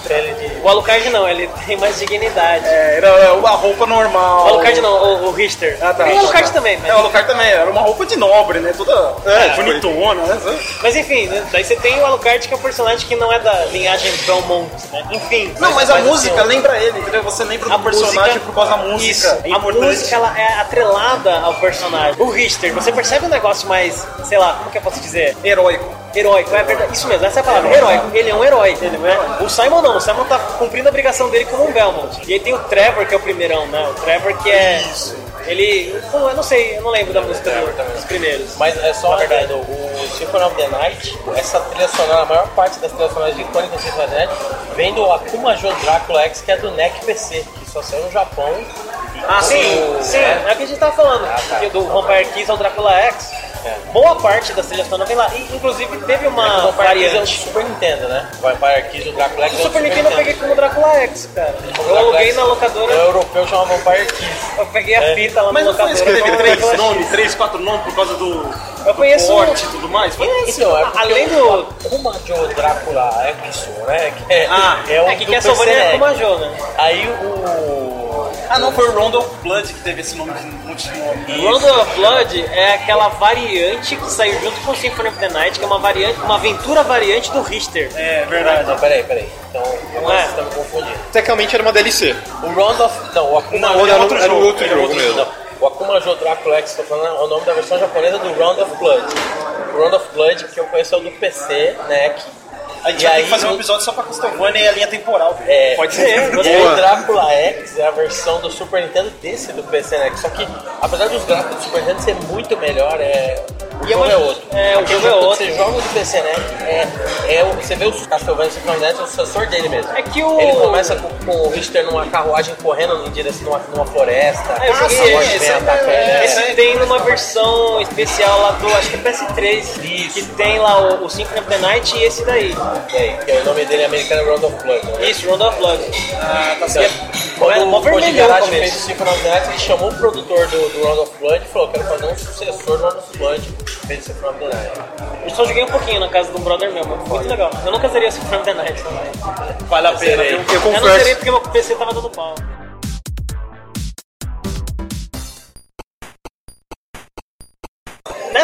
De... O Alucard não, ele <laughs> tem mais dignidade. É, era uma roupa normal. O Alucard não, o, o Richter. Ah, tá. E o Alucard também, mas, É, o Alucard também. Era uma roupa de nobre, né? Toda É, bonitona, né? mas enfim, né? daí você tem o Alucard que é um personagem que não é da linhagem Belmont, né? Enfim. Não, mas a assim, música ó, lembra ele, entendeu? Você lembra do a personagem música- por causa da música. Isso, É a importante. música ela é atrelada ao personagem. O Richter, você percebe um negócio mais, sei lá, como que eu posso dizer? Heróico. Heróico, é verdade. Isso mesmo, essa é a palavra. Heróico. Ele é um herói, né? O Simon não, o Simon tá cumprindo a obrigação dele como um Belmont. E aí tem o Trevor, que é o primeirão, né? O Trevor que é. Ele. Pô, eu não sei, eu não lembro da música do- dos primeiros. Mas é só uma verdade, o- o Symphony of the Night, essa trilha sonora, a maior parte das trilhas sonoras icônicas do Symphony of the Night vem do Akuma Jo Drácula X, que é do NEC PC, que só saiu no Japão. Ah, sim, O- sim, é. é o que a gente tava falando. Ah, tá. do Vampire Kiss ao Drácula X. É. Boa parte das trilhas sonoras vem lá. E, inclusive teve uma o Vampire Kiss é o do variante. Super Nintendo, né? O Vampire Kiss, o Drácula X O é o do Super Nintendo eu peguei como Drácula X, cara. O Eu aluguei na É locadora, europeu, chama Vampire Kiss. eu peguei a É. fita lá Mas na não foi isso que teve eu três nomes, três, quatro nomes por causa do, Eu conheço porte e tudo mais? Foi isso? Então, é Além do- Akuma Jo Drácula X, né? Que é, Ah, é o É que do Castlevania é PCNEC. como a Jo, né? Aí o... Ah, não, foi o Round of Blood que teve esse nome de multinome. Round of Blood é aquela variante que saiu junto com Symphony of the Night, que é uma variante, uma aventura variante do Richter. É, Ah, verdade. não, peraí, peraí. Então, Não é? estão me confundindo. Tecnicamente era uma DLC. O Round of... Não, o Akuma... Não, Jo- era outro era jogo, outro era jogo outro mesmo. Não, o Akuma Jo Drácula X, tô falando, é o nome da versão japonesa do Round of Blood. O Round of Blood, que eu conheço é o do PC, né? que- A gente E vai ter aí que fazer um episódio só pra Castlevania e a linha temporal. É, Pode <laughs> ser. E Boa. o Drácula X é a versão do Super Nintendo desse do PC, né? Só que, apesar dos gráficos do Super Nintendo ser muito melhor, é... o E é jogo é outro. é, o jogo é outro. Você joga o do PC, né? É, é, o- você vê os Castlevania Nintendo, é o sucessor dele mesmo. É que o- Ele começa com, com o Richter numa carruagem correndo em direção numa, numa floresta. Ah, eu joguei esse, esse, é, esse tem numa versão especial lá do, acho que é PS3, que tem lá o, o Symphony of the Night e esse daí. Aí, que o nome dele é americano Round of Blood. Né? Isso, Round of Blood. Ah, tá Então, certo. Quando mó o Koji vermelhão no fez o Night, ele chamou o produtor do, do Round of Blood e falou: quero fazer um sucessor do Round of Blood. Fez o Symphony of the Night. Eu só joguei um pouquinho na casa de um brother meu, mas muito legal. Eu nunca seria Symphony of the Night também. Vale a pena, viu? Eu Eu não seria porque meu PC tava dando pau.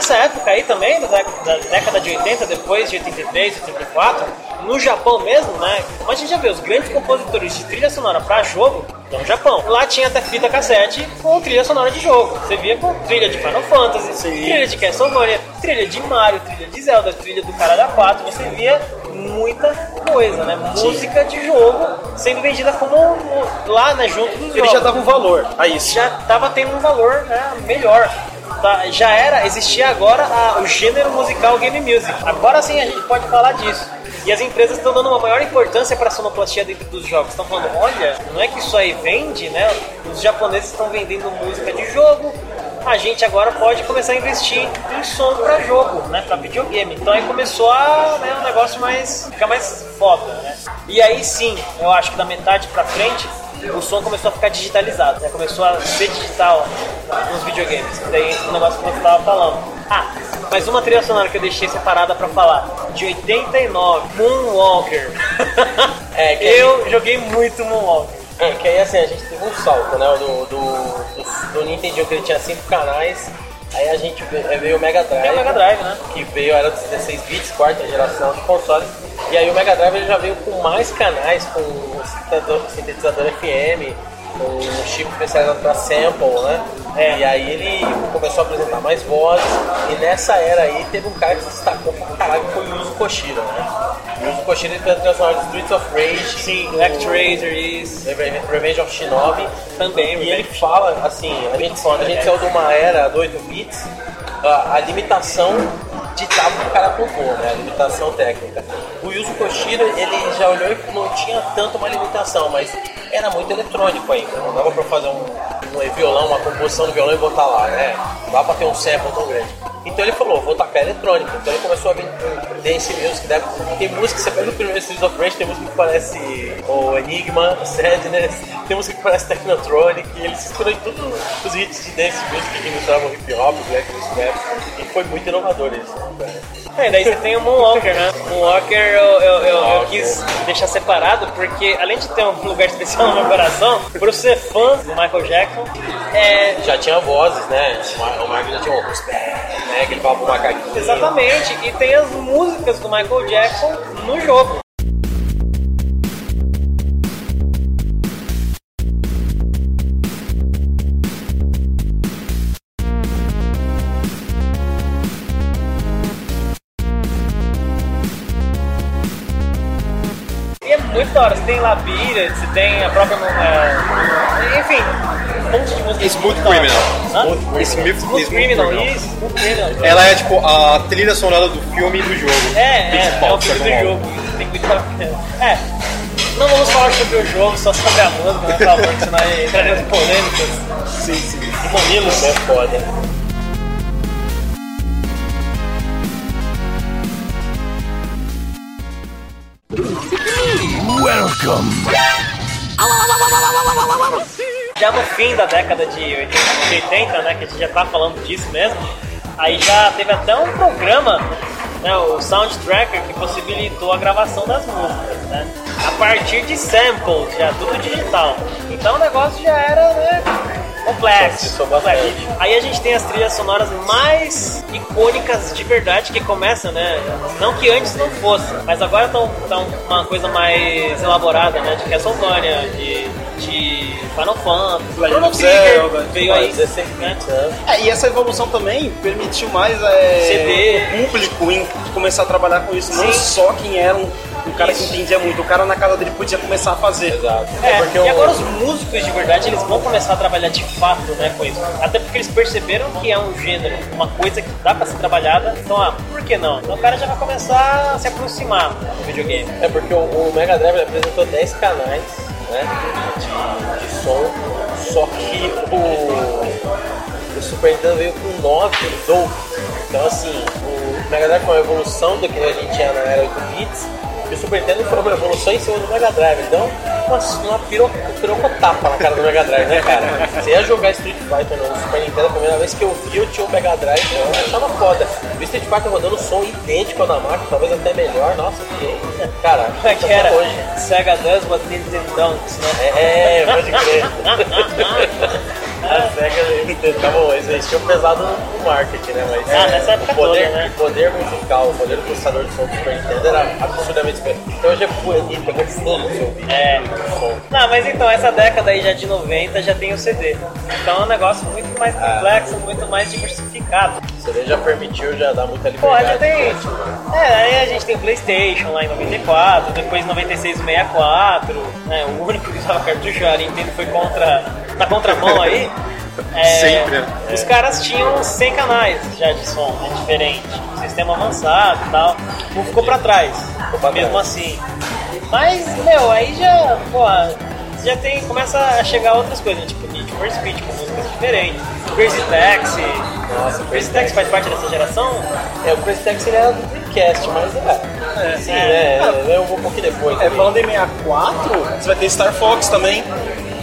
Nessa época aí também, da década, da década de 80, depois de 83, 84, no Japão mesmo, né? Como a gente já vê, os grandes compositores de trilha sonora pra jogo no Japão. Lá tinha até fita cassete com trilha sonora de jogo. Você via com trilha de Final Fantasy, trilha de Castlevania, trilha de Mario, trilha de Zelda, trilha do Cara da 4. Você via muita coisa, né? Música de jogo sendo vendida como um- lá, né? Junto dos Ele jogos já dava um valor a isso. já estava tendo um valor né, melhor. Tá, já era, existia agora a- o gênero musical game music. Agora sim a gente pode falar disso. E as empresas estão dando uma maior importância para a sonoplastia dentro dos jogos. Estão falando, olha, não é que isso aí vende, né? Os japoneses estão vendendo música de jogo. A gente agora pode começar a investir em som para jogo, né? Para videogame. Então aí começou a, né, um negócio mais ficar mais foda, né? E aí sim, eu acho que da metade para frente o som começou a ficar digitalizado, né? Começou a ser digital nos videogames. Daí o negócio que você estava falando. Ah, mas uma trilha sonora que eu deixei separada pra falar, de 89, Moonwalker. <laughs> É, que eu joguei muito Moonwalker. É, que aí assim, a gente teve um salto, né? Do, do, do, do Nintendo que ele tinha cinco canais, aí a gente ve- é, veio o Mega Drive. É o Mega Drive, né? Que veio, era 16 bits, quarta geração de consoles. E aí o Mega Drive ele já veio com mais canais, com sintetizador, sintetizador FM, um chip especializado para sample, né? É. E aí ele começou a apresentar mais vozes. E nessa era aí teve um cara que se destacou pra caralho, que foi o Yuzo Koshiro, né? O Yuzo Koshiro ele fez a trilha sonora de Streets of Rage. Sim, isso. Reve- Revenge of Shinobi. Também, E ele fala, assim, a gente, a gente saiu de uma era do 8 bits, a, a limitação ditava o cara compor, né? A limitação técnica. O Yuzo Koshiro, ele já olhou e não tinha tanto uma limitação, mas era muito eletrônico ainda. Não dava pra fazer um, um violão, uma composição do violão e botar lá, né? Não dava pra ter um sample tão grande. Então ele falou, vou tacar eletrônica. Então ele começou a vir com dance music, né? Tem música, você pega o primeiro Streets of Rage, tem música que parece o Enigma, Sadness, tem música que parece Technotronic, e ele se inspirou em todos os hits de dance music que misturavam hip hop, black music, e foi muito inovador isso. né? É, daí você tem o Moonwalker, né? Moonwalker eu, eu, eu, eu quis deixar separado porque, além de ter um lugar especial no meu coração, por ser fã do Michael Jackson, é, Já tinha vozes, né? O O Marco já tinha um né? Que ele falava pro macaquinho. Exatamente, e tem as músicas do Michael Jackson no jogo. E é muito da hora, você tem Labira, você tem a própria. é, enfim, um monte de música. Smooth. Criminal. Hã? Smooth, Smooth Criminal, isso, Smooth Criminal. Ela é tipo a trilha sonora do filme e do jogo. É, é, Principal, é o filme do jogo. Tem muito pra- É. Não vamos falar sobre o jogo, só sobre a música, né, por favor, senão aí em polêmicas. Sim, sim. Mamilos é foda. Já no fim da década de 80, de 80, né, que a gente já tá falando disso mesmo, aí já teve até um programa, né, o Soundtracker, que possibilitou a gravação das músicas, né, a partir de samples, já tudo digital. Então o negócio já era, né, complexo. Complexo. Aí a gente tem as trilhas sonoras mais icônicas de verdade que começam, né? Não que antes não fosse, mas agora estão uma coisa mais elaborada, né? De Castlevania, de, de Final Fantasy. Chrono Trigger Zelda, veio aí, 16 né? É, e essa evolução também permitiu mais é, CD. o público em começar a trabalhar com isso, não Sim. só quem era um, um cara Isso. que entendia muito, o cara na casa dele podia começar a fazer. Exato. É, porque e agora os músicos de verdade eles vão começar a trabalhar de fato né, com isso. Até porque eles perceberam que é um gênero, uma coisa que dá pra ser trabalhada. Então, ah, por que não? Então o cara já vai começar a se aproximar do videogame. É porque o, o Mega Drive apresentou 10 canais né, de, de som, só que o, o Super Nintendo veio com 9 Dolby. Então assim, o Mega Drive foi uma evolução do que a gente tinha na era 8 bits. E o Super Nintendo foi uma evolução em cima do Mega Drive. Então, uma, uma piro, pirocotapa na cara do Mega Drive, né, cara? Você ia jogar Street Fighter no Super Nintendo, a primeira vez que eu vi, eu tinha o Mega Drive, eu achava foda. O Street Fighter rodando som idêntico ao da marca, talvez até melhor. Nossa, que. Cara, Como é que era? hoje. Sega does what Nintendo don'ts, né? É, pode crer. <laughs> A SEGA eles tentavam, eles tinham pesado no marketing, né? Mas Ah, nessa época o poder, toda, né? o poder musical, o poder do processador de som do Super Nintendo era absurdamente superior. Então hoje é bonito, pegou fogo no seu ouvido. É. O. Não, mas então, essa década aí já de 90 já tem o CD. Então é um negócio muito mais Ah. complexo, muito mais diversificado. O CD já permitiu, já dá muita Pô, liberdade. já tem. É, aí a gente tem o PlayStation lá em 94, depois em 96 o 64, né? O único que usava cartucho, a Nintendo foi contra. na contramão aí. <laughs> É, Sempre, né? Os caras tinham 100 canais já de som, né, diferente. Sistema avançado e tal. Não ficou pra trás, pra mesmo trás. assim. Mas, meu, aí já, pô, já tem, começa a chegar outras coisas, tipo Need for Speed com músicas diferentes. Crazy Taxi. Nossa, Crazy Taxi faz parte dessa geração? É, o Crazy Taxi ele era do Dreamcast, mas é. Sim, É. né? Veio um pouquinho depois. É, falando em 64, você vai ter Star Fox também,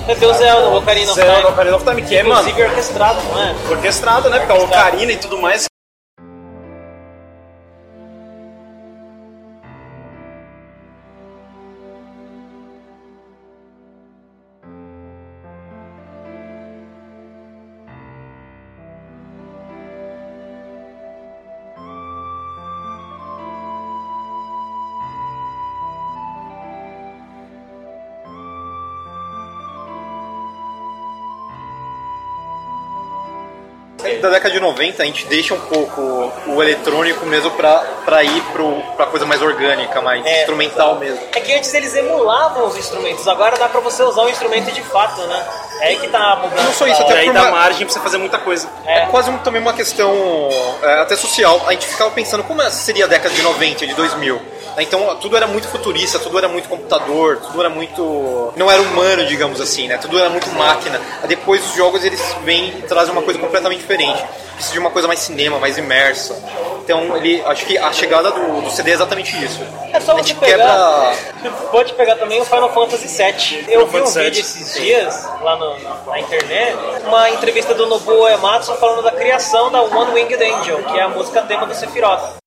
Vai ter o Zelda, o Ocarina of Zelda Time. Ocarina of Time, que é, mano, Inclusive orquestrado, não é? orquestrado, né? Porque a Orquestrado. Ocarina e tudo mais. Da década de 90 a gente deixa um pouco o eletrônico mesmo pra, pra ir pro, pra coisa mais orgânica, mais É, instrumental mesmo. É que antes eles emulavam os instrumentos, agora dá pra você usar o instrumento de fato, né? É aí que tá a mudança. Não só isso, da- até E aí por dá uma- margem pra você fazer muita coisa. É, É. quase um- também uma questão é, até social. A gente ficava pensando como essa seria a década de 90, de 2000. né? Então tudo era muito futurista, tudo era muito computador, tudo era muito. não era humano, digamos assim, né? Tudo era muito máquina. Depois os jogos eles vêm e trazem uma coisa completamente diferente. Precisa de uma coisa mais cinema, mais imersa. Então ele. acho que a chegada do, do CD é exatamente isso. É só você pegar. quebra. <laughs> Pode pegar também o Final Fantasy VII. Eu vi um Fantasy vídeo esses dias lá no- na internet, uma entrevista do Nobuo Uematsu falando da criação da One Winged Angel, que é a música tema do Sephiroth.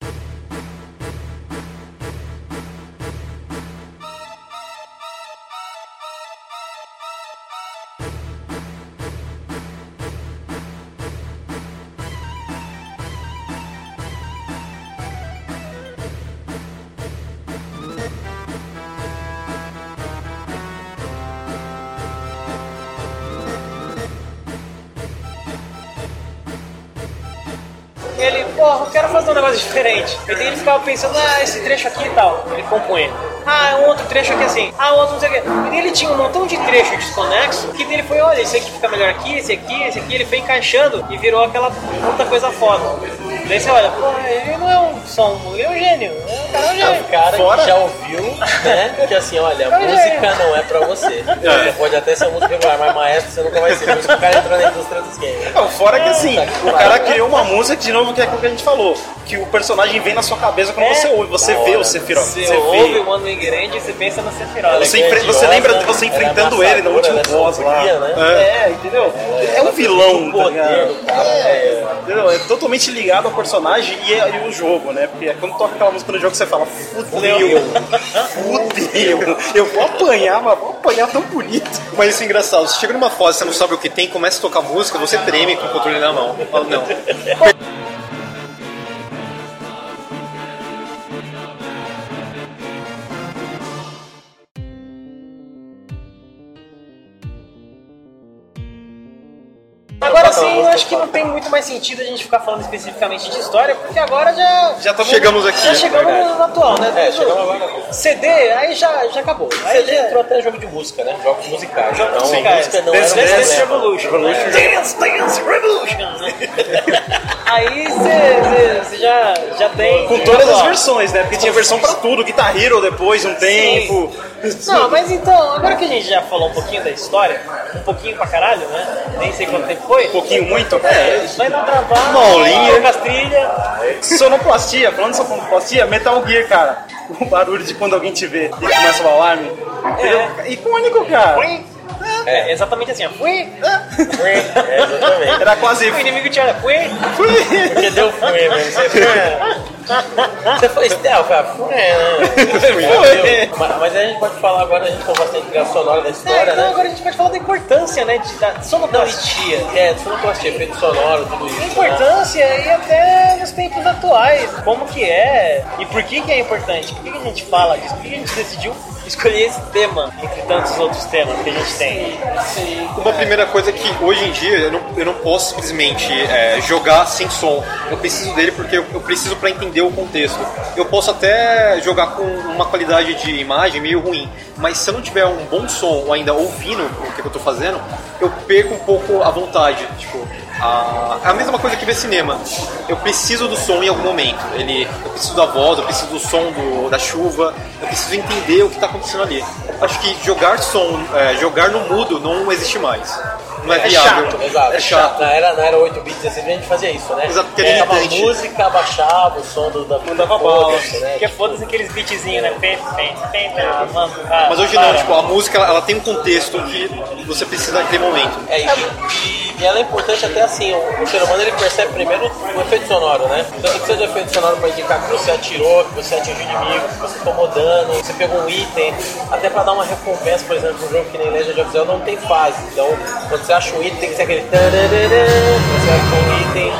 Ele, porra, eu quero fazer um negócio diferente. E daí ele ficava pensando, ah, esse trecho aqui e tal. Ele compunha. Ah, um outro trecho aqui assim. Ah, outro não sei o quê. E ele tinha um montão de trechos desconexo. Que ele foi, olha, esse aqui fica melhor aqui, esse aqui, esse aqui. Ele foi encaixando e virou aquela puta coisa foda. Daí você olha, porra, ele não é um só um, ele é um gênio. É um cara é um É gênio. um cara Fora- que já ouviu, né? Que assim, olha, É. música não é pra você. Você pode até ser um músico regular, mas maestro você nunca vai ser. Por isso que o cara entrou na indústria dos games. Não, fora que assim, o cara criou uma música que de novo que é aquilo que a gente falou. Que o personagem vem na sua cabeça quando É. você ouve, você vê hora. o Sephiroth. Você, Você ouve vê. o One Winged Angel e você pensa no Sephiroth. Você, é você lembra de você ela é enfrentando ele no último amassadora, boss né? lá. Né? É, entendeu? É um vilão, O tá poder do cara é. Entendeu? É totalmente ligado ao personagem e, e o jogo, né? Porque quando toca aquela música no jogo, você fala, fudeu, fudeu, eu vou apanhar, mas vou apanhar tão bonito. Mas isso é engraçado. Você chega numa fase, você não sabe o que tem, começa a tocar música, você treme com o controle na mão. Fala, não. Acho que não tem muito mais sentido a gente ficar falando especificamente de história, porque agora já. Já estamos Chegamos aqui. Já chegamos no atual, né? É, chegamos agora. CD, aí já, já acabou. Aí CD já- entrou até jogo de música, né? Jogos musicais. Jogos então, musicais. música não Dance, era Dance. Revolution. né? Dance Dance Revolution. né? <laughs> Aí você já, já tem. Com todas as versões, né? Porque tinha versão pra tudo, Guitar Hero depois, um tempo. Não, mas então, agora que a gente já falou um pouquinho da história, um pouquinho pra caralho, né? Nem sei quanto tempo foi. Um pouquinho muito. É, vai dar trabalho. Uma aulinha. Sonoplastia, falando de sonoplastia, Metal Gear, cara. O barulho de quando alguém te vê e começa o alarme. Entendeu? Icônico, cara. É, exatamente assim, ó. Fui. É, exatamente. Era quase. O inimigo te olha. Fui. Porque deu fui mesmo. Você foi. Você foi stealth, cara. Fui, né? Mas, mas a gente pode falar agora, a gente falou bastante de trilha sonora da É, história, então né? agora a gente pode falar da importância, né? De, da sonoplastia. É, sonoplastia, efeito sonoro, tudo isso. A né? importância e até nos tempos atuais, como que é e por que que é importante, por que, que a gente fala disso, por que que a gente decidiu escolher esse tema entre tantos outros temas que a gente tem. Uma primeira coisa é que hoje em dia eu não, eu não posso simplesmente é, jogar sem som. Eu preciso dele porque eu, eu preciso para entender o contexto. Eu posso até jogar com uma qualidade de imagem meio ruim, mas se eu não tiver um bom som ou ainda ouvindo o que eu tô fazendo, eu perco um pouco a vontade. Tipo, a, é a mesma coisa que ver cinema. Eu preciso do som em algum momento. Ele, eu preciso da voz, eu preciso do som do, da chuva, eu preciso entender o que está acontecendo ali. Acho que jogar som, é, jogar no mudo não existe mais. Não é, É viável. chato, Exato. É chato. Na era, na era 8 bits, 16 a gente fazia isso, né? Exato, porque é a música, abaixava o som do, da Mandava bala. foda-se, né? Porque foda-se aqueles beatzinhos, né? Pem, pem, pem, pem, ah, mano, Mas hoje para. não, tipo, a música ela, ela tem um contexto que você precisa naquele momento. É, e, e- ela é importante até assim, o, o ser humano ele percebe primeiro o efeito sonoro, né? Então você precisa do efeito sonoro para indicar que você atirou, que você atingiu o inimigo, que você tomou dano, que você pegou um item, até para dar uma recompensa, por exemplo, um jogo que nem Legend of Zelda não tem fase. Então, quando você acha um item, tem que ser aquele você acha um item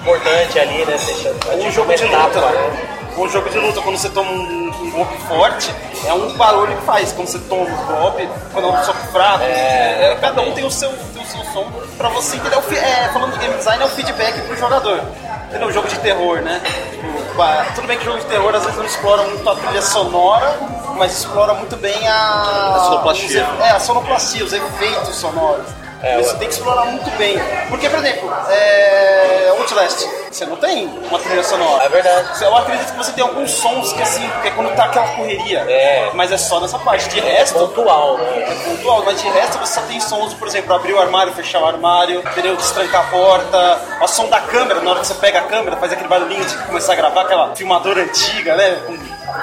importante ali, né? Você atinge Um uma de etapa, né? Um jogo de luta, quando você toma um, um golpe forte, é um barulho que faz. Quando você toma um golpe, quando é um soco fraco, é, cada um tem o seu, tem o seu som pra você entender. O, é, falando de game design, é o feedback pro jogador. Entendeu? Um jogo de terror, né? Tipo, tudo bem que jogo de terror às vezes não explora muito a trilha sonora, mas explora muito bem a. A sonoplastia. os É, a sonoplastia, os efeitos sonoros. É, Isso ué. tem que explorar muito bem. Porque, por exemplo, é... Outlast, você não tem uma trilha sonora. É verdade. Eu acredito que você tem alguns sons que assim, porque quando tá aquela correria. É. Mas é só nessa parte. De É resto, pontual, né? é pontual, mas de resto você só tem sons, por exemplo, abrir o armário, fechar o armário, entendeu? Destrancar a porta, o som da câmera, na hora que você pega a câmera, faz aquele barulhinho de começar a gravar aquela filmadora antiga, né? Com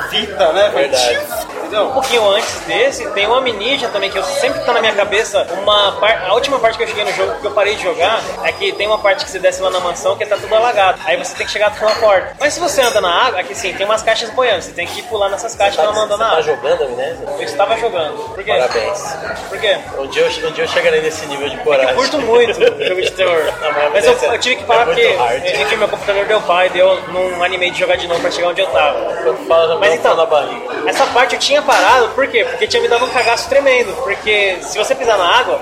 fita, né? Verdade. Entendeu? Um pouquinho antes desse, tem uma Amnesia também, que eu sempre tá na minha cabeça. Uma par... A última parte que eu cheguei no jogo, que eu parei de jogar, é que tem uma parte que você desce lá na mansão que tá tudo alagado. Aí você tem que chegar até uma porta. Mas se você anda na água, aqui sim, tem umas caixas boiando. Você tem que pular nessas caixas pra não Você andar na tá água. jogando Amnésia? Eu estava jogando. Por quê? Parabéns. Por quê? Um dia, eu, um dia eu chegarei nesse nível de coragem. Eu curto muito <laughs> jogo de terror. Não, mas eu, é- eu tive que parar é porque é que meu computador deu pau e deu, não animei de jogar de novo pra chegar onde eu tava. Quando fala, já Mas então, na barriga. essa parte eu tinha parado, por quê? Porque tinha me dado um cagaço tremendo. Porque se você pisar na água,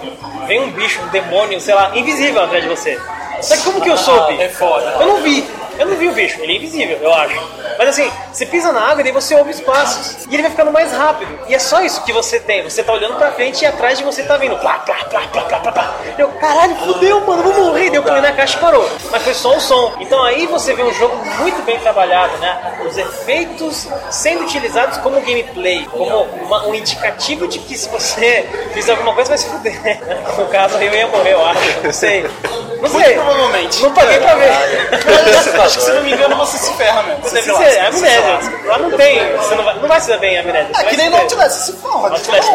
vem um bicho, um demônio, sei lá, invisível atrás de você. Só que como que eu <laughs> soube? Ah, é foda. Eu não vi. Eu não vi o bicho, ele é invisível, eu acho. Mas assim, você pisa na água e daí você ouve os passos. E ele vai ficando mais rápido. E é só isso que você tem. Você tá olhando pra frente e atrás de você tá vindo. Plá, plá, plá, plá, plá, plá, plá. Eu, caralho, fudeu, mano, vou morrer. Daí eu pulei na caixa e parou. Mas foi só o som. Então aí você vê um jogo muito bem trabalhado, né? Os efeitos sendo utilizados como gameplay, como uma- um indicativo de que se você fizer alguma coisa vai se fuder. <laughs> No caso, eu ia morrer, eu acho. Não sei. Não Muito sei. provavelmente. Não paguei pra ver. <laughs> Acho que se não me engano você se ferra mesmo. Você Deve se lasca, é você se amnésia. lasca. Lá não tem, você não vai, não vai se dar bem a amnésia. você É que nem se no. Outlast, você se fode. Outlast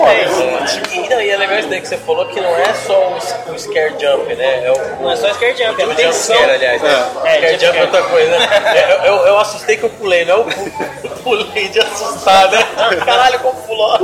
tem. E, não, e é legal isso daí que você falou, que não é só o, o scare jump, né? É o, Não é só scare jump, é o jump scare, aliás. Né? É, scare jump é outra coisa, né? Eu, eu, eu assustei que eu pulei, não é o pulei de assustar, né? Caralho, como pulou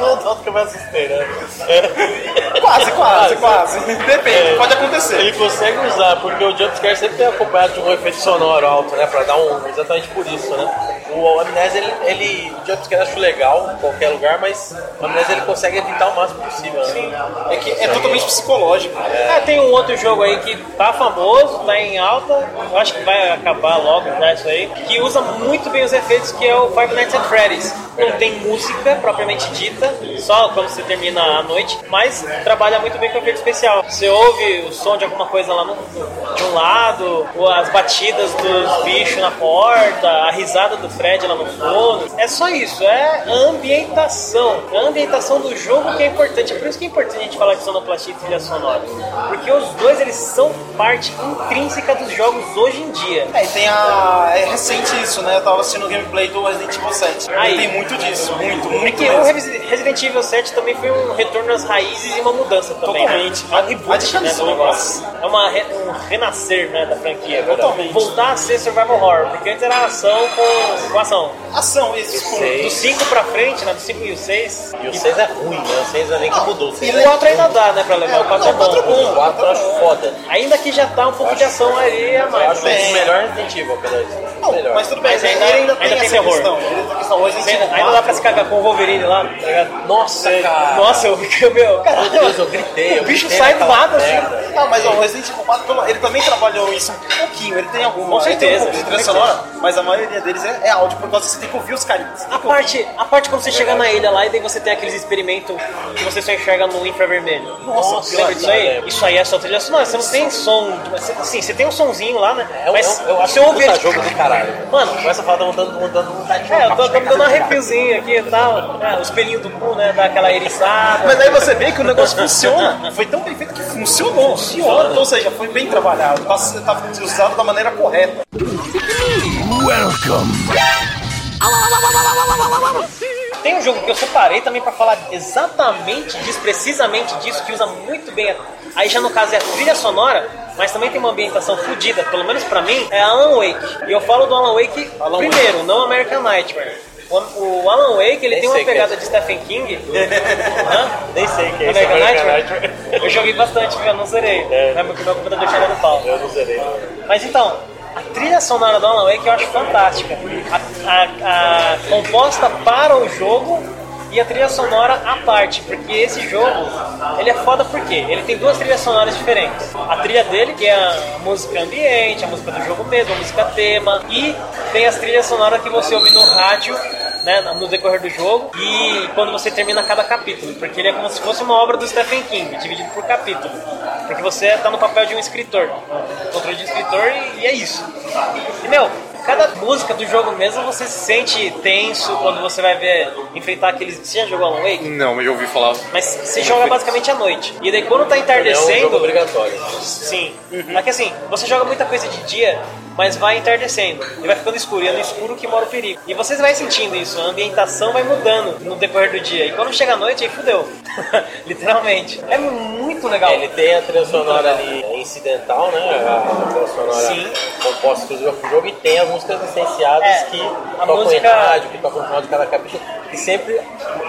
eu me assustei, né? <laughs> Quase, quase, quase. Depende, pode acontecer. Ele consegue usar, porque o jumpscare sempre é acompanhado de um efeito sonoro alto, né? Pra dar um. Exatamente por isso, né? O Amnésia, ele, ele jumpscare eu acho legal em qualquer lugar, mas o Amnésia ele consegue evitar o máximo possível, né? É que é totalmente psicológico. Ah, tem um outro jogo aí que tá famoso, tá em alta, eu acho que vai acabar logo já isso aí, que usa muito bem os efeitos, que é o Five Nights at Freddy's. Não tem música propriamente dita, só quando você termina a noite, mas trabalha muito bem com efeito especial. Você ouve o som de alguma coisa lá no, de um lado, as batidas dos bichos na porta, a risada do Fred lá no fundo. É só isso, é a ambientação. É a ambientação do jogo que é importante. É por isso que é importante a gente falar de sonoplastia e trilha sonora. Porque os dois eles são parte intrínseca dos jogos hoje em dia. É, e tem a. É recente isso, né? Eu tava assistindo o gameplay do Resident Evil 7. Aí. E tem muito disso, muito, muito. É que o mesmo. Resi- Resident Evil 7 também foi um retorno às raízes e uma mudança também. Totalmente. Né? É um reboot né, do negócio. É uma re- um renascer né, da franquia. Totalmente. Voltar a ser survival horror, porque antes era ação com, com ação. Ação, Sei. Do 5 pra frente, né, do 5 e o 6. E o 6 é ruim, né? O 6 não é nem que mudou. E 6 o é 4 ainda dá, né, pra levar. O 4 é é bom. O 4 eu acho foda. Ainda que já tá um pouco de ação ali a Eu mais. acho o melhor Resident Evil, apesar mas tudo bem, Mas ele ainda- ainda, tem tem terror. questão. Ele tem Ainda, dá 4, pra se cagar com o Wolverine lá, tá ligado? Nossa, cara. Nossa, eu <laughs> fiquei, meu, cara, Meu Deus, eu gritei. o bicho sai do lado assim. Não, mas o Resident Evil 4, pelo- ele também trabalhou isso um pouquinho. Ele tem alguma. Com ele tem um certeza, pouco de com trilha certeza. sonora, mas a maioria deles é, é áudio, por causa que você tem que ouvir os carinhas. A parte, a parte quando você chega na ilha lá e daí você tem aqueles experimentos que você só enxerga no infravermelho. Nossa, lembra disso aí? lembro. Isso aí é só trilha sonora, você não tem som. Assim, você tem um sonzinho lá, né? É, Mas é um- eu acho você que ouve ele. jogo do caralho. Mano, Começa a falar, tá mudando, mudando vontade de é, eu tô, tô me dando um arrepiozinho aqui e tal. É, os pelinhos do cu, né? Dá aquela eriçada. Mas aí você vê que o negócio funciona. Foi tão bem feito que funcionou. Funciona. Então, ou seja, foi bem trabalhado. Tá, tá usado da maneira correta. Tem um jogo que eu separei também pra falar exatamente disso, precisamente disso, que usa muito bem. a- Aí já no caso é a trilha sonora, mas também tem uma ambientação fodida, pelo menos pra mim, é Alan Wake. E eu falo do Alan Wake Alan primeiro, não American Nightmare. O, o Alan Wake ele Nem tem uma que é. pegada de Stephen King. Hã? <laughs> Nem sei quem é American American Nightmare? Nightmare. Eu joguei bastante, viu? eu não zerei. É. Mas meu meu computador chega no pau. Eu não zerei. Mas então, a trilha sonora do Alan Wake eu acho fantástica. A, a- a- composta para o jogo e a trilha sonora à parte, porque esse jogo ele é foda porque ele tem duas trilhas sonoras diferentes. A trilha dele, que é a música ambiente, a música do jogo mesmo, a música tema, e tem as trilhas sonoras que você ouve no rádio né, no decorrer do jogo e quando você termina cada capítulo, porque ele é como se fosse uma obra do Stephen King, dividido por capítulo. Porque você está no papel de um escritor, controle de escritor e, e é isso. E meu, cada música do jogo mesmo você se sente tenso quando você vai ver enfrentar aqueles. Você já jogou Alan Wake? Não, mas eu ouvi falar. Mas você joga basicamente à noite. E daí quando tá É um entardecendo. jogo obrigatório. Sim. É que assim, você joga muita coisa de dia, mas vai entardecendo. E vai ficando escuro. E é no escuro que mora o perigo. E vocês vai sentindo isso. A ambientação vai mudando no decorrer do dia. E quando chega a noite, aí fudeu. <laughs> Literalmente. É muito legal. É, ele tem a trilha sonora ali é incidental, né? A trilha sonora Sim. composta pro jogo e tem as músicas licenciadas É, que a tocam música- em rádio, que tocam no final de cada capítulo. E sempre,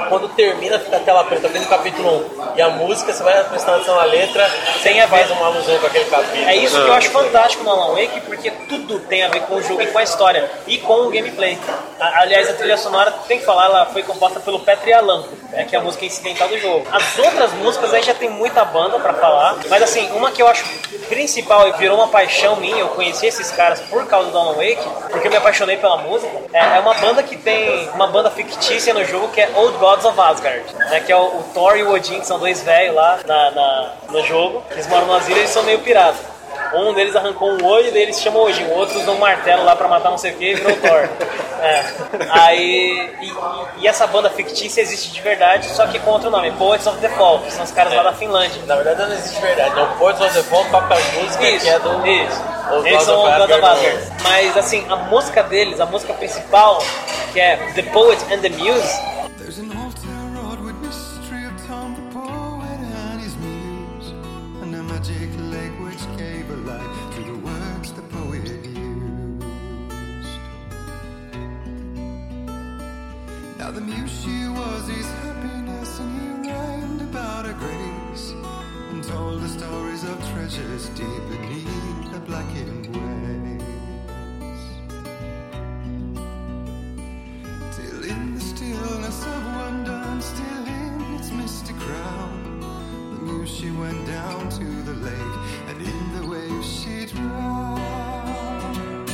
quando termina, fica a tela preta dentro do capítulo 1. E a música, você vai prestando atenção na letra, Tem a ver. faz uma alusão com aquele capítulo. É isso que eu acho fantástico no Alan Wake, porque tudo tem a ver com o jogo e com a história. E com o gameplay. Aliás, a trilha sonora, tem que falar, ela foi composta pelo Petri Alanco, né, que é a música incidental do jogo. As outras músicas aí já tem muita banda pra falar, mas assim, uma que eu acho principal e virou uma paixão minha, eu conheci esses caras por causa do Alan Wake, porque eu me apaixonei pela música, é, é uma banda que tem uma banda fictícia no jogo que é Old Gods of Asgard, né, que é o, o Thor e o Odin, que são dois velhos lá na, na- no jogo, eles moram numa ilha e são meio piratas. Um deles arrancou um olho e daí eles chamam Odin, o outro usou um martelo lá pra matar não sei o que e virou Thor. <laughs> É. Aí. E, e- essa banda fictícia existe de verdade, só que com outro nome, Poets of the Fall, que são os caras lá da Finlândia. Na verdade, não existe verdade. Não, Poets of the Fall a música Isso, que é do... isso. Os Eles são o of God. Mas assim, a música deles, a música principal, que é The Poet and the Muse, was his happiness, and he rhymed about her grace, and told the stories of treasures deep beneath the blackened waves. Till in the stillness of wonder and still in its misty crown, the muse she went down to the lake, and in the waves she drowned.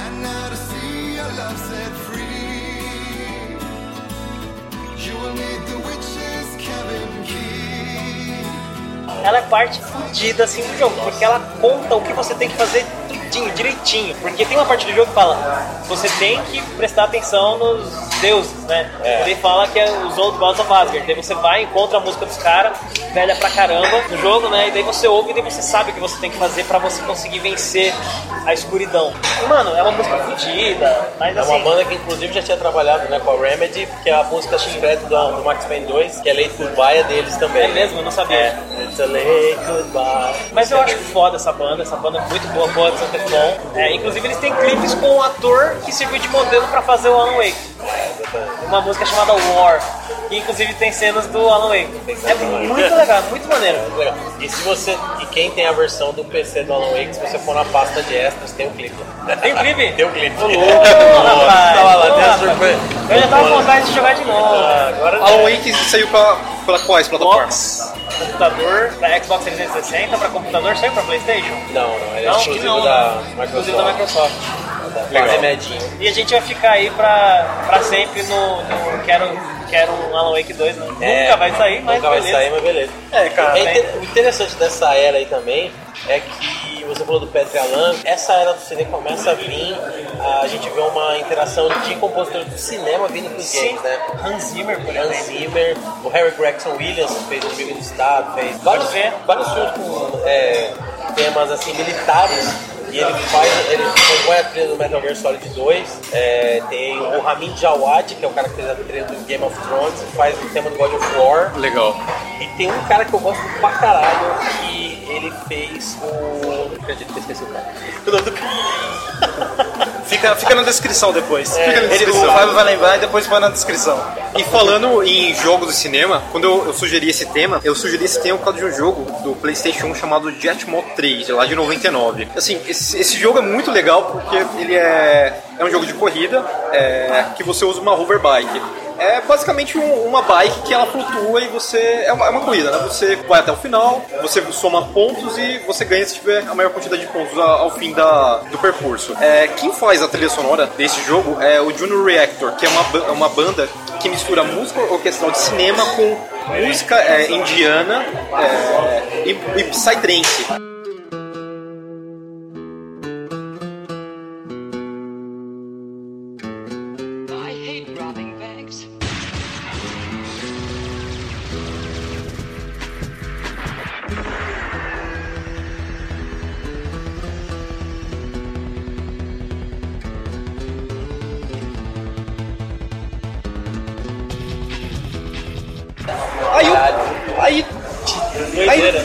And now to see your love set ela é parte fodida assim do jogo, porque ela conta o que você tem que fazer tudinho, direitinho. Porque tem uma parte do jogo que fala, você tem que prestar atenção nos deuses, né? Ele fala que é os Old Gods of Asgard. Daí você vai, encontra a música dos caras, velha pra caramba no jogo, né? E daí você ouve e daí você sabe o que você tem que fazer pra você conseguir vencer a escuridão. E, mano, é uma música fodida, mas É assim... uma banda que inclusive já tinha trabalhado né, com a Remedy, porque a música chiclete do, do Max Payne 2, que é Late Goodbye, é deles também. É mesmo? Eu não sabia. É, It's a Late Goodbye. Mas eu acho foda essa banda, essa banda é muito boa, boa Teflon. É, inclusive eles têm clipes com o ator que serviu de modelo pra fazer o Alan Wake. Uma música chamada War, que inclusive tem cenas do Alan Wake. É muito legal, muito maneiro. Muito legal. E se você. E quem tem a versão do PC do Alan Wake, se você for na pasta de extras, tem o clipe. Tem o clipe? <laughs> Tem o clipe. Ô, <laughs> rapaz, Tava lá, ô, tem a surpresa. Eu já tava com vontade de jogar de novo. Agora Alan Wake saiu pra, pra quais plataformas? Computador, pra Xbox 360, pra computador, saiu pra Playstation? Não, não, ele é Não, exclusivo não, da. Exclusivo da Microsoft. Microsoft. Da Remedinho. E a gente vai ficar aí pra, pra sempre no, no Quero, quero um Alan Wake 2, né? É, Nunca vai sair, mas Nunca vai beleza. sair, mas beleza. É, cara. É inte- o interessante dessa era aí também é que você falou do Petri Alan, essa era do CD começa a vir, a gente vê uma interação de compositores do cinema vindo pros Sim, games, né? Hans Zimmer, por Hans exemplo. Zimmer, o Harry Gregson Williams fez o Inimigo do Estado, fez vários, vários filmes com é, temas assim militares. E ele faz, ele compõe a trilha do Metal Gear Solid 2. É, tem o Ramin Djawad, que é o cara que fez a trilha do Game of Thrones, que faz o tema do God of War. Legal. E tem um cara que eu gosto pra caralho, que ele fez o. Não acredito que eu esqueci o cara. O nome do cara. <laughs> Fica, fica na descrição depois. Fica na Ele, descrição. o Fábio vai lembrar e depois põe na descrição. E falando em jogos de cinema, quando eu, eu sugeri esse tema, eu sugeri esse tema por causa de um jogo do PlayStation 1 chamado Jetmo 3, lá de 99. Assim, esse, esse jogo é muito legal porque ele é, é um jogo de corrida é, que você usa uma hoverbike. É basicamente um- uma bike que ela flutua e você. É uma, é uma corrida, né? Você vai até o final, você soma pontos e você ganha se tiver a maior quantidade de pontos a- ao fim da, do percurso. É, quem faz a trilha sonora desse jogo é o Junior Reactor, que é uma, uma banda que mistura música orquestral de cinema com música é, indiana é, e, e psytrance.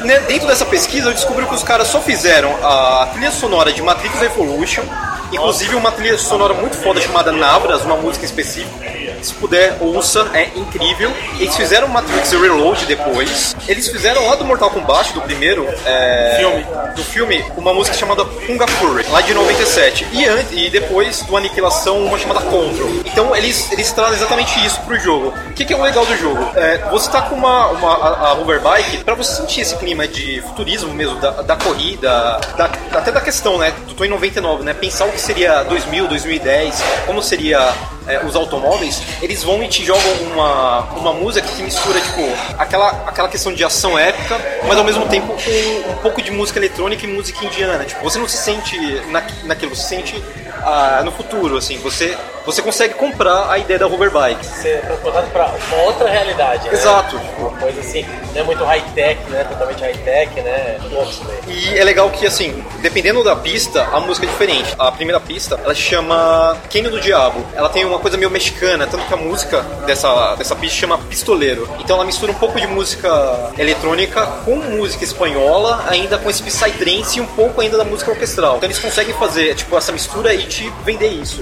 Dentro dessa pesquisa eu descobri que os caras só fizeram a trilha sonora de Matrix Evolution, inclusive uma trilha sonora muito foda chamada Navras, uma música específica. Se puder, ouça, é incrível. Eles fizeram Matrix Reload depois. Eles fizeram lá do Mortal Kombat, do primeiro é, Filme. do filme, uma música chamada Kunga Fury, lá de 97. E, an- e depois do Aniquilação, uma chamada Control. Então eles, eles trazem exatamente isso pro jogo. O que, que é o legal do jogo? É, você tá com uma, uma a, a hoverbike, pra você sentir esse clima de futurismo mesmo, da, da corrida, da- até da questão, né, tô em 99, né, pensar o que seria 2000, 2010, como seria é, os automóveis, eles vão e te jogam uma, uma música que mistura, tipo, aquela, aquela questão de ação épica, mas ao mesmo tempo com um pouco de música eletrônica e música indiana. Tipo, você não se sente na, naquilo, você se sente ah, no futuro, assim, você você consegue comprar a ideia da hoverbike. Ser transportado pra uma outra realidade, né? Exato. Uma coisa assim, não é muito high-tech, né? Totalmente high-tech, né? Louco. E é legal que, assim, dependendo da pista, a música é diferente. A primeira pista, ela se chama Canyon do Diabo. Ela tem uma coisa meio mexicana, tanto que a música dessa, dessa pista chama Pistoleiro. Então ela mistura um pouco de música eletrônica com música espanhola, ainda com esse psytrance e um pouco ainda da música orquestral. Então eles conseguem fazer, tipo, essa mistura e te vender isso.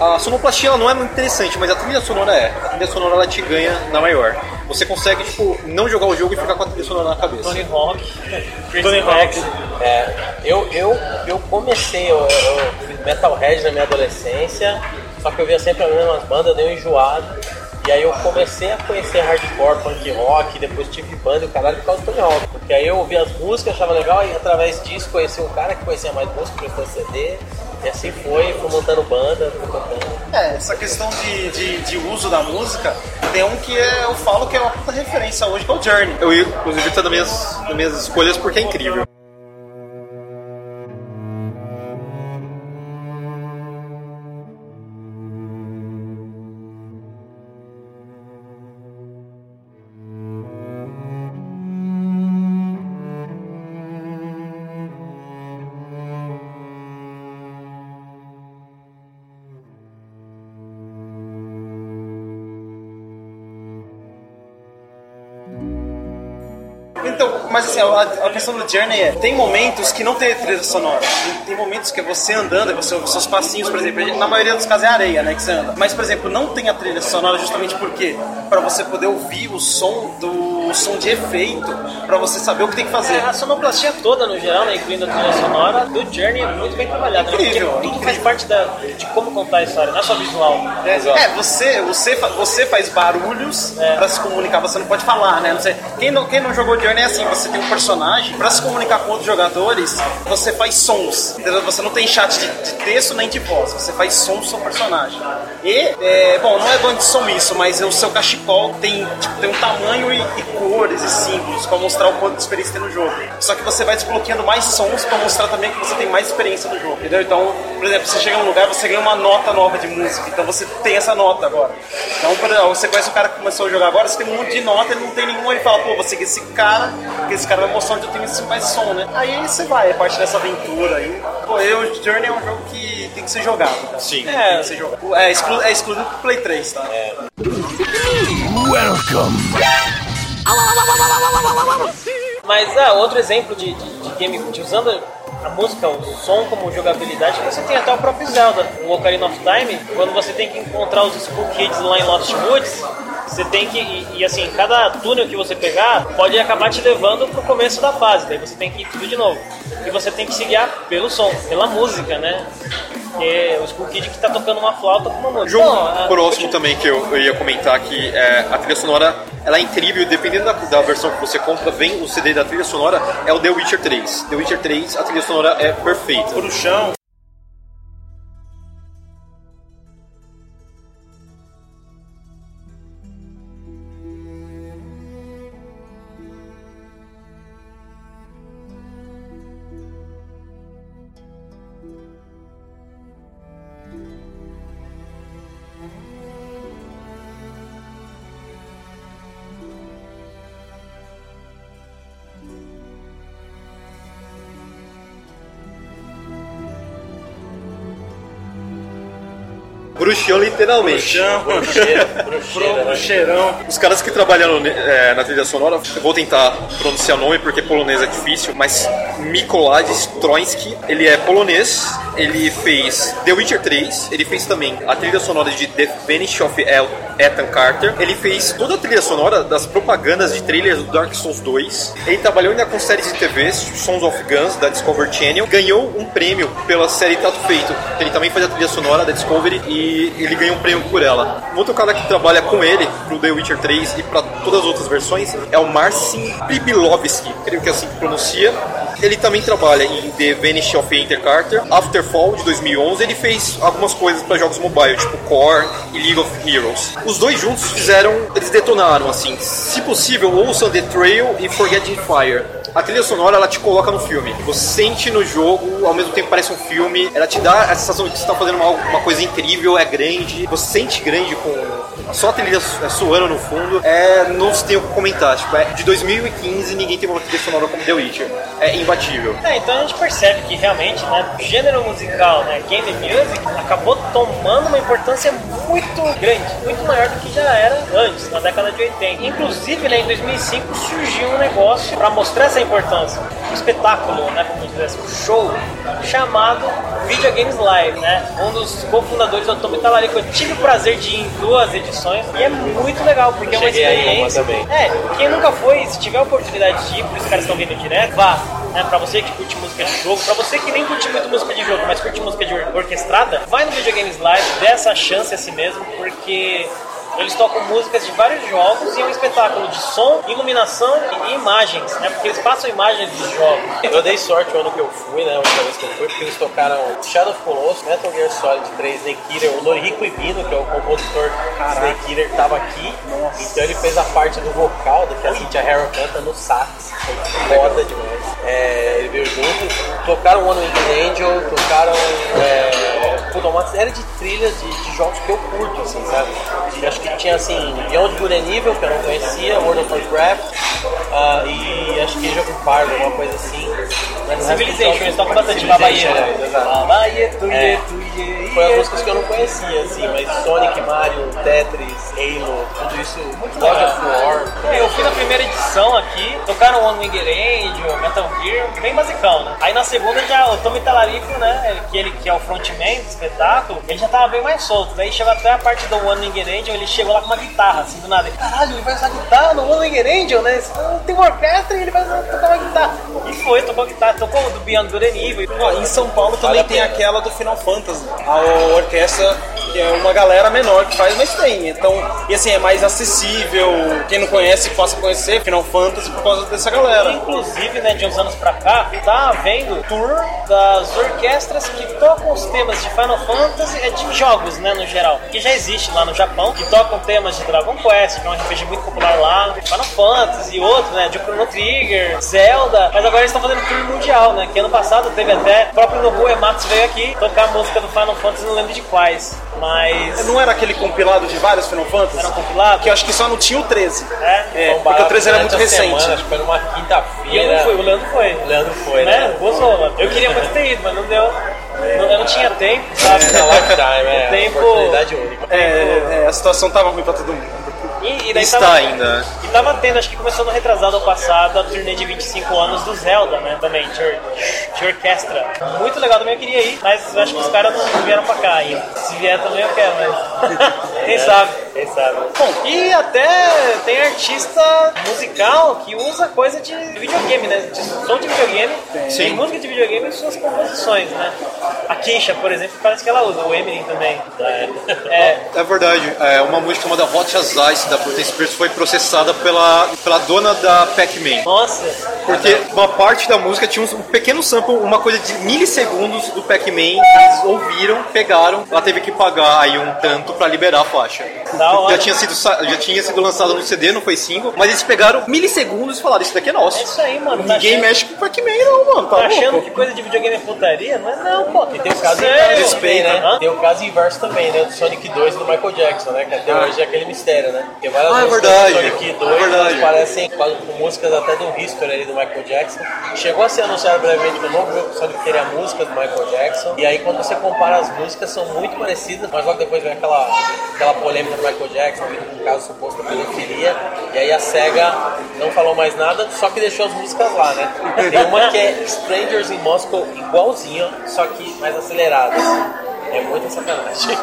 A sonoplastia não é muito interessante, mas a trilha sonora é. A trilha sonora ela te ganha na maior. Você consegue, tipo, não jogar o jogo e ficar com a trilha sonora na cabeça. Tony Hawk, Chris Tony. Hawk. É, eu, eu, eu comecei, eu, eu fiz Metalhead na minha adolescência, só que eu via sempre as mesmas bandas, deu enjoado. E aí eu comecei a conhecer hardcore, punk rock, depois tive banda e o caralho por causa do Tony Hawk. Porque aí eu ouvi as músicas, achava legal, e através disso conheci um cara que conhecia mais música, prestou CD, e assim foi, fui montando banda, fui tocando. É, essa questão de, de, de uso da música, tem um que é, eu falo que é uma puta referência hoje, que é o Journey. Eu, inclusive, tá nas minhas, nas minhas escolhas porque é incrível. Mas assim, a, a questão do Journey é, tem momentos que não tem trilha sonora. Tem, tem momentos que é você andando, é você seus passinhos, por exemplo, na maioria dos casos é areia, né, que você anda. Mas, por exemplo, não tem a trilha sonora justamente porque para você poder ouvir o som do o som de efeito, para você saber o que tem que fazer. É, a sonoplastia toda, no geral, né, incluindo a trilha sonora, do Journey é muito bem trabalhada. né? Incrível, Porque tudo faz parte da, de como contar a história, não é só visual. É, você, você, fa- você faz barulhos É. pra se comunicar, você não pode falar, né? Não sei. Quem, não, quem não jogou Journey é assim, você tem um personagem, pra se comunicar com outros jogadores, você faz sons. entendeu? Você não tem chat de, de texto nem de voz, você faz som do seu personagem. E, é, bom, não é bando de som isso, mas o seu cachecol tem, tipo, tem um tamanho e, e cores e símbolos pra mostrar o quanto de experiência tem no jogo. Só que você vai desbloqueando mais sons pra mostrar também que você tem mais experiência no jogo, entendeu? Então, por exemplo, você chega num lugar, você ganha uma nota nova de música, então você tem essa nota agora. Então, por exemplo, você conhece o cara que começou a jogar agora, você tem um monte de nota, ele não tem nenhuma, ele fala, pô, vou seguir esse cara, porque esse cara vai mostrar onde eu tenho esse mais som, né? Aí você vai, é parte dessa aventura aí. Pô, eu, Journey é um jogo que tem que ser jogado, cara. Sim. É, tem que ser jogado. É, exclu é exclusivo pro Play 3, tá? Mas ah, outro exemplo de, de, de game de usando a música, o som como jogabilidade, você tem até o próprio Zelda, o Ocarina of Time, quando você tem que encontrar os Skull Kids lá em Lost Woods, você tem que, e, e, assim, cada túnel que você pegar pode acabar te levando pro começo da fase, daí você tem que ir tudo de novo. E você tem que se guiar pelo som, pela música, né? Porque o Skull Kid que tá tocando uma flauta com uma música. Jogo a- próximo também que eu, eu ia comentar que é, a trilha sonora ela é incrível, dependendo da, da versão que você compra, vem o CD da trilha sonora, é o The Witcher 3. The Witcher 3, a trilha sonora é perfeita. Pro chão. Bruxão, literalmente. Pro né? cheirão. Os caras que trabalharam é, na trilha sonora, eu vou tentar pronunciar o nome porque polonês é difícil, mas Mikolaj Stroński, ele é polonês, ele fez The Witcher 3, ele fez também a trilha sonora de The Vanish of El- Ethan Carter, ele fez toda a trilha sonora das propagandas de trailers do Dark Souls 2, ele trabalhou ainda com séries de TV, Sons of Guns, da Discovery Channel, ganhou um prêmio pela série Tato Feito, ele também faz a trilha sonora da Discovery e ele ganhou um prêmio por ela. Um outro cara que trabalha com ele pro The Witcher 3 e para todas as outras versões é o Marcin Bibilovski, creio que é assim que pronuncia. Ele também trabalha em The Vanish of Enter Carter, Afterfall de 2011. Ele fez algumas coisas para jogos mobile, tipo Core e League of Heroes. Os dois juntos fizeram, eles detonaram assim. Se possível, ouçam The Trail e Forgetting Fire. A trilha sonora ela te coloca no filme. Você sente no jogo, ao mesmo tempo parece um filme. Ela te dá a sensação de que você está fazendo uma, uma coisa incrível, é grande. Você sente grande com só a trilha é, soando no fundo. É, não se tem o que comentar. Tipo, é de 2015 ninguém tem uma trilha sonora como The Witcher. É imbatível. É, então a gente percebe que realmente, né, o gênero musical, né, game music, acabou tomando uma importância muito grande, muito maior do que já era antes, na década de 80. Inclusive, né, em 2005 surgiu um negócio para mostrar essa importância, um espetáculo, né, como dizer assim, um show chamado Videogames Live, né? Um dos cofundadores do Tomo Talarico, eu tive o prazer de ir em duas edições e é muito legal porque é uma Cheguei aí em uma experiência. também. É, quem nunca foi, se tiver a oportunidade de ir, por isso que os caras estão vindo direto, vá. Né, pra você que curte música de jogo, pra você que nem curte muito música de jogo, mas curte música de or- orquestrada, vai no Videogames Live, dê essa chance a si mesmo, porque eles tocam músicas de vários jogos e é um espetáculo de som, iluminação e imagens, né? Porque eles passam imagens dos jogos. Eu dei sorte o ano que eu fui, né? A última vez que eu fui, porque eles tocaram Shadow of Colossus, Metal Gear Solid 3, Snake Eater, o Noriko Ibino, que é o compositor do Snake Eater, tava aqui. Então ele fez a parte do vocal, do que a Cynthia Harrow canta no sax. Foi foda demais. É, ele veio junto. Tocaram One Winged Angel, tocaram é, puta, uma série de trilhas de, de jogos que eu curto, assim, sabe? E acho que tinha assim, Beyond Good and Evil, que eu não conhecia, World of Warcraft, ah, e acho que of Empires, alguma coisa assim. Mas Civilization, eles tocam bastante é, exato. Babaie, tuie, É. tuie, Foi as músicas que eu não conhecia, assim, mas Sonic, Mario, Tetris, Halo, tudo isso, God of War. Eu fui na primeira edição aqui, tocaram One Winged Angel, Metal Gear, bem basicão, né? Aí na segunda já o Tommy Talarico, né, que ele que é o frontman do espetáculo, ele já tava bem mais solto. Daí chegou até a parte do One Winged Angel, ele chegou lá com uma guitarra, assim, do nada. Ele, Caralho, ele vai usar guitarra no One Winged Angel, né? Tem uma orquestra e ele vai tocar uma guitarra. E foi, tocou guitarra, tocou do Beyond Good and Evil. Ó, em São Paulo também Vale tem aquela do Final Fantasy. A orquestra que é uma galera menor que faz, mas tem. Então, e assim, é mais acessível. Quem não conhece possa conhecer Final Fantasy por causa dessa galera. Inclusive, né, de uns anos pra cá, tá havendo tour das orquestras que tocam os temas de Final Fantasy, é de jogos, né, no geral, que já existe lá no Japão, que tocam temas de Dragon Quest, que é um RPG muito popular lá, Final Fantasy e outros, né, de Chrono Trigger, Zelda, mas agora eles estão fazendo tour mundial, né, que ano passado teve até, o próprio Nobuo Ematsu veio aqui tocar a música do Final Fantasy, não lembro de quais, mas... Não era aquele compilado de vários Final Fantasy? Era um compilado? Que eu acho que só não tinha o 13. É? É, porque o 13 era muito recente. Semana, acho que foi numa E eu não quinta-feira. fui, o Leandro foi. O Leandro foi, né? né? Mano. Eu queria muito ter ido, mas não deu. Não- Eu não tinha tempo, sabe? É lifetime, é. Tempo- Oportunidade única. É, é, a situação tava ruim pra todo mundo. E, e Está tava, ainda. E tava tendo, acho que começou no retrasado passado, a turnê de 25 anos do Zelda, né? Também, de, de orquestra. Muito legal também, eu queria ir, mas eu acho que os caras não vieram pra cá ainda. Se vier também eu quero, mas. <laughs> Quem sabe? Quem sabe? Bom, e até tem artista musical que usa coisa de videogame, né? De som de videogame, Sim. tem música de videogame em suas composições, né? A Keisha, por exemplo, parece que ela usa, o Eminem também. É, É verdade. É, uma música chamada Hot as Ice da Britney Spears foi processada pela, pela dona da Pac-Man. nossa, Porque uma parte da música tinha um pequeno sample, uma coisa de milissegundos do Pac-Man, eles ouviram, pegaram, ela teve que pagar aí um tanto pra liberar a faixa. Já tinha sido já tinha sido lançada no CD, não foi single, mas eles pegaram milissegundos e falaram isso daqui é nosso. é isso aí, mano. Tá Ninguém achando, mexe com o Pac-Man não, mano, tá, tá achando que coisa de videogame é putaria? Não é não, pô. E tem o caso Sério? inverso também, né? Hã? Tem o caso inverso também, né? Do Sonic 2 do Michael Jackson, né? Que até hoje é aquele mistério, né? Porque várias Ah, é músicas verdade. do Sonic 2 É verdade. parecem com músicas até do History ali do Michael Jackson. Chegou a ser anunciado brevemente que o novo jogo Sonic teria músicas do Michael Jackson. E aí quando você compara as músicas, são muito parecidas, mas logo depois vem aquela, aquela polêmica do Michael Jackson, vindo com um caso suposto de pedofilia. E aí a SEGA não falou mais nada, só que deixou as músicas lá, né? Tem uma que é Strangers in Moscow igualzinho, só que mais acelerada. É muita sacanagem.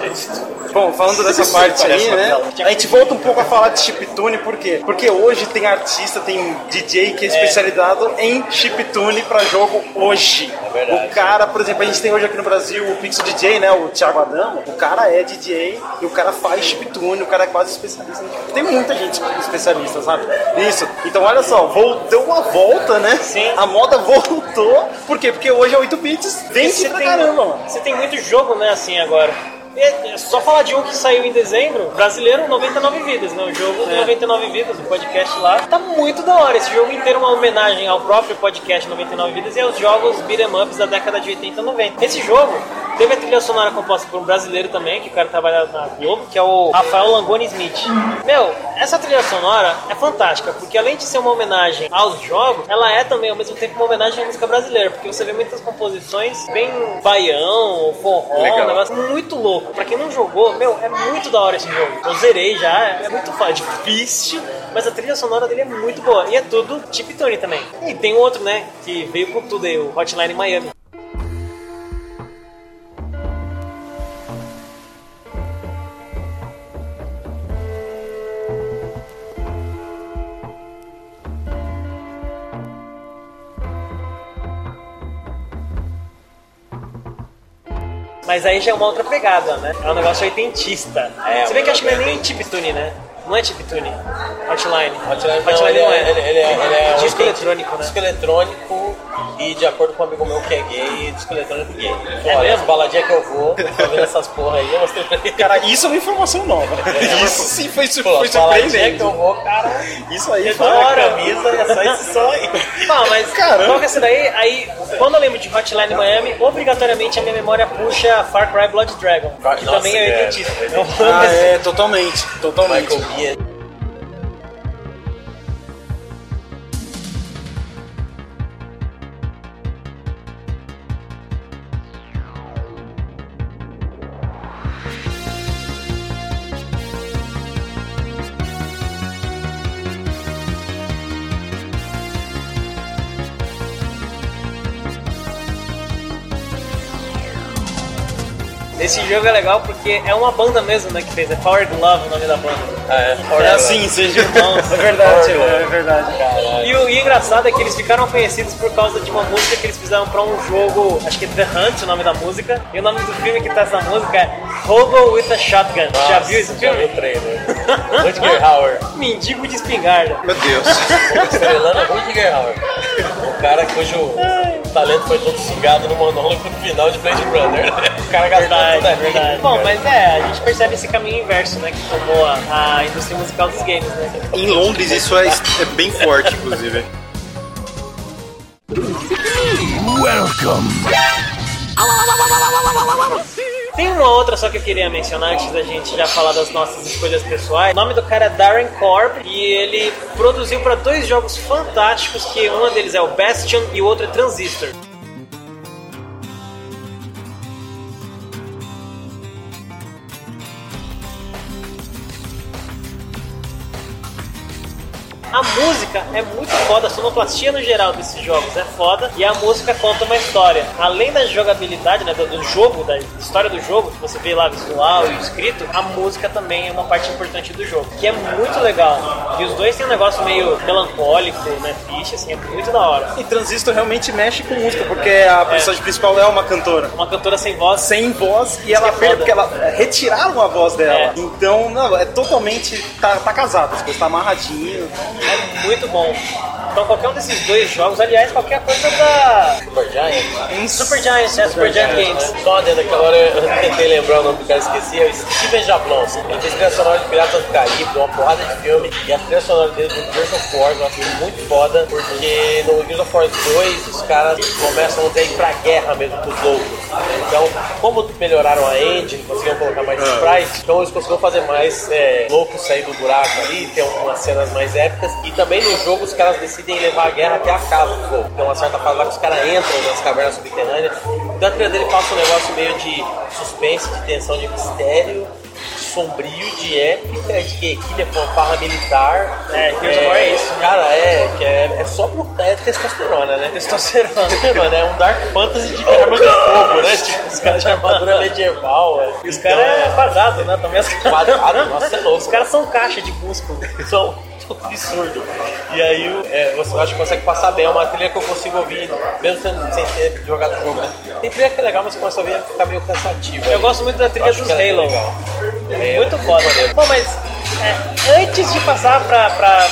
Bom, falando dessa parte aí, né? A gente volta um pouco a falar de chiptune, por quê? Porque hoje tem artista, tem DJ que é especializado em chiptune pra jogo hoje. É verdade. O cara, por exemplo, a gente tem hoje aqui no Brasil o Pixel DJ, né? O Thiago Adamo. O cara é DJ e o cara faz chiptune, o cara é quase especialista. Tem muita gente especialista, sabe? Isso. Então, olha só, deu uma volta, né? Sim. A moda <laughs> voltou. Por quê? Porque hoje é 8 bits, Você pra tem, caramba, mano. você tem muito jogo, né, assim, agora. É, só falar de um que saiu em dezembro, brasileiro 99 Vidas, né? O jogo É. do 99 Vidas, o podcast lá. Tá muito da hora. Esse jogo inteiro é uma homenagem ao próprio podcast 99 Vidas e aos jogos beat'em ups da década de 80 e 90. Esse jogo teve a trilha sonora composta por um brasileiro também, que o cara trabalha na Globo, que é o Rafael Langoni Smith. Meu, essa trilha sonora é fantástica, porque além de ser uma homenagem aos jogos, ela é também ao mesmo tempo uma homenagem à música brasileira, porque você vê muitas composições bem baião, forró, Legal. um negócio muito louco. Pra quem não jogou, meu, é muito da hora esse jogo. Eu zerei já, é muito fácil, difícil, mas a trilha sonora dele é muito boa. E é tudo chiptune também. E tem outro, né, que veio com tudo aí, o Hotline Miami. Mas aí já é uma outra pegada, né? É um negócio oitentista. É, Se bem que acho que não é bem nem chiptune, né? Não é chiptune. Hotline. Hotline, não, Hotline ele, não é, é. ele, ele é, ele é disco eletrônico, né? Disco eletrônico e de acordo com um amigo meu que é gay, disco eletrônico gay. É Olha, mesmo? as baladinhas que eu vou, tô vendo essas porra aí, eu mostrei pra ele. Cara, isso é uma informação nova. <laughs> Isso sim foi, su- Pô, foi as baladinhas que surpreendente. eu vou, cara, Isso aí é foi hora. camisa e é só esse som aí. <laughs> Não, mas Caramba. qual que é essa daí? Aí, quando eu lembro de Hotline Miami, obrigatoriamente a minha memória puxa Far Cry Blood Dragon, que Nossa, também é é, oitentista. é Então, Ah, é, totalmente, totalmente. Michael Bia. Esse jogo é legal porque é uma banda mesmo, né, que fez. É Power Glove o nome da banda. Ah, é, É assim, seja irmãos. <laughs> É verdade, é verdade. Caralho. E o, e engraçado é que eles ficaram conhecidos por causa de uma música que eles fizeram pra um jogo, acho que é The Hunt, o nome da música. E o nome do filme que tá essa música é Hobo with a Shotgun. já viu esse Já filme? vi o trailer. <laughs> Rutger Hauer. Mendigo de espingarda. Meu Deus. Estrelando a Rutger Hauer. O cara cujo talento foi todo sugado no monólogo no final de Blade Runner. O cara gastou Verdade, tudo ali. verdade. Bom, mas é, a gente percebe esse caminho inverso, né, que tomou a, a indústria musical dos games, né? Em Londres isso é, é bem forte, inclusive. Tem uma outra só que eu queria mencionar antes da gente já falar das nossas escolhas pessoais. O nome do cara é Darren Korb e ele produziu para dois jogos fantásticos, que um deles é o Bastion e o outro é Transistor. A música é muito foda, a sonoplastia no geral desses jogos é foda e a música conta uma história. Além da jogabilidade, né, do, do jogo, da história do jogo, que você vê lá visual e escrito, a música também é uma parte importante do jogo, que é muito legal. E os dois têm um negócio meio melancólico, né, triste, assim, é muito da hora. E Transistor realmente mexe com música, porque a personagem principal é uma cantora. Uma cantora sem voz, Sem voz e ela que é perde porque ela é, retiraram a voz dela. É. Então, não, é totalmente. Tá, tá casado, as coisas tá amarradinho. É muito bom. Então qualquer um desses dois jogos, aliás, qualquer coisa da Super Giant. Super Giant, é Super Giant Games. Só uma dentro que agora eu <laughs> tentei lembrar o nome do cara, esqueci, é o Steven Jablons. Ele fez trilha sonora de Piratas do Caribe, uma porrada de filme, e a trilha sonora dele do Gears of War eu acho muito foda, porque no Gears of War 2 os caras começam a ir pra guerra mesmo com os loucos. Então, como melhoraram a engine, conseguiram colocar mais sprites, então eles conseguiram fazer mais é, loucos sair do buraco ali, ter umas cenas mais épicas, e também no jogo os caras decidem levar a guerra até a casa do fogo. Tem uma certa fase lá que os caras entram nas cavernas subterrâneas, então a trilha dele passa um negócio meio de suspense, de tensão, de mistério, sombrio, de épica, de guerrilha, fanfarra militar. É, of War é isso. Cara, é, que é, é só pro, é testosterona, né? Testosterona. Testosterona, é um Dark Fantasy de arma de fogo, né? Tipo, os caras de armadura medieval. É. E os caras é quadrado, né? Também as Quadrado, <laughs> nossa, é louco. Os caras são caixa de músculo. são absurdo. E aí é, você acho que consegue passar bem. É uma trilha que eu consigo ouvir, mesmo sem, sem ter jogado o jogo, né? Tem trilha que é legal, mas você começa a ouvir e fica meio cansativo. Eu gosto muito da trilha dos é Halo. legal. Muito foda. Bom, mas é, antes de passar pra, pra,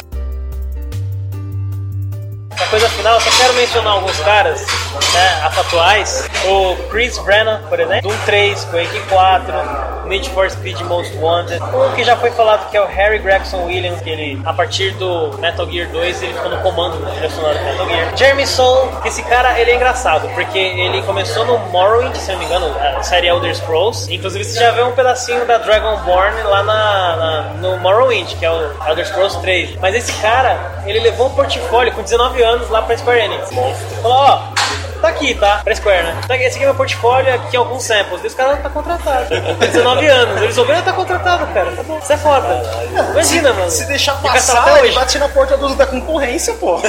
pra coisa final, só quero mencionar alguns caras né, atuais. O Chris Brennan, por exemplo, Doom 3, Quake 4, Need for Speed Most Wanted. Um que já foi falado que é o Harry Gregson Williams, que ele, a partir do Metal Gear 2, ele ficou no comando do Metal Gear. Jeremy Soule, que esse cara, ele é engraçado, porque ele começou no Morrowind, se não me engano, a série Elder Scrolls. Inclusive, você já vê um pedacinho da Dragonborn lá na, na- no Morrowind, que é o Elder Scrolls 3. Mas esse cara, ele levou um portfólio com 19 anos lá pra Square Enix. Falou, ó, tá aqui, tá? Pra Square, né? Tá aqui, esse aqui é meu portfólio, aqui alguns samples. E os caras tá contratado. Tem 19 anos. Eles ouviram, tá contratado, cara. Tá bom. Isso é foda. Imagina, mano. Se deixar cara passar, até ele bate na porta do- da concorrência, pô. O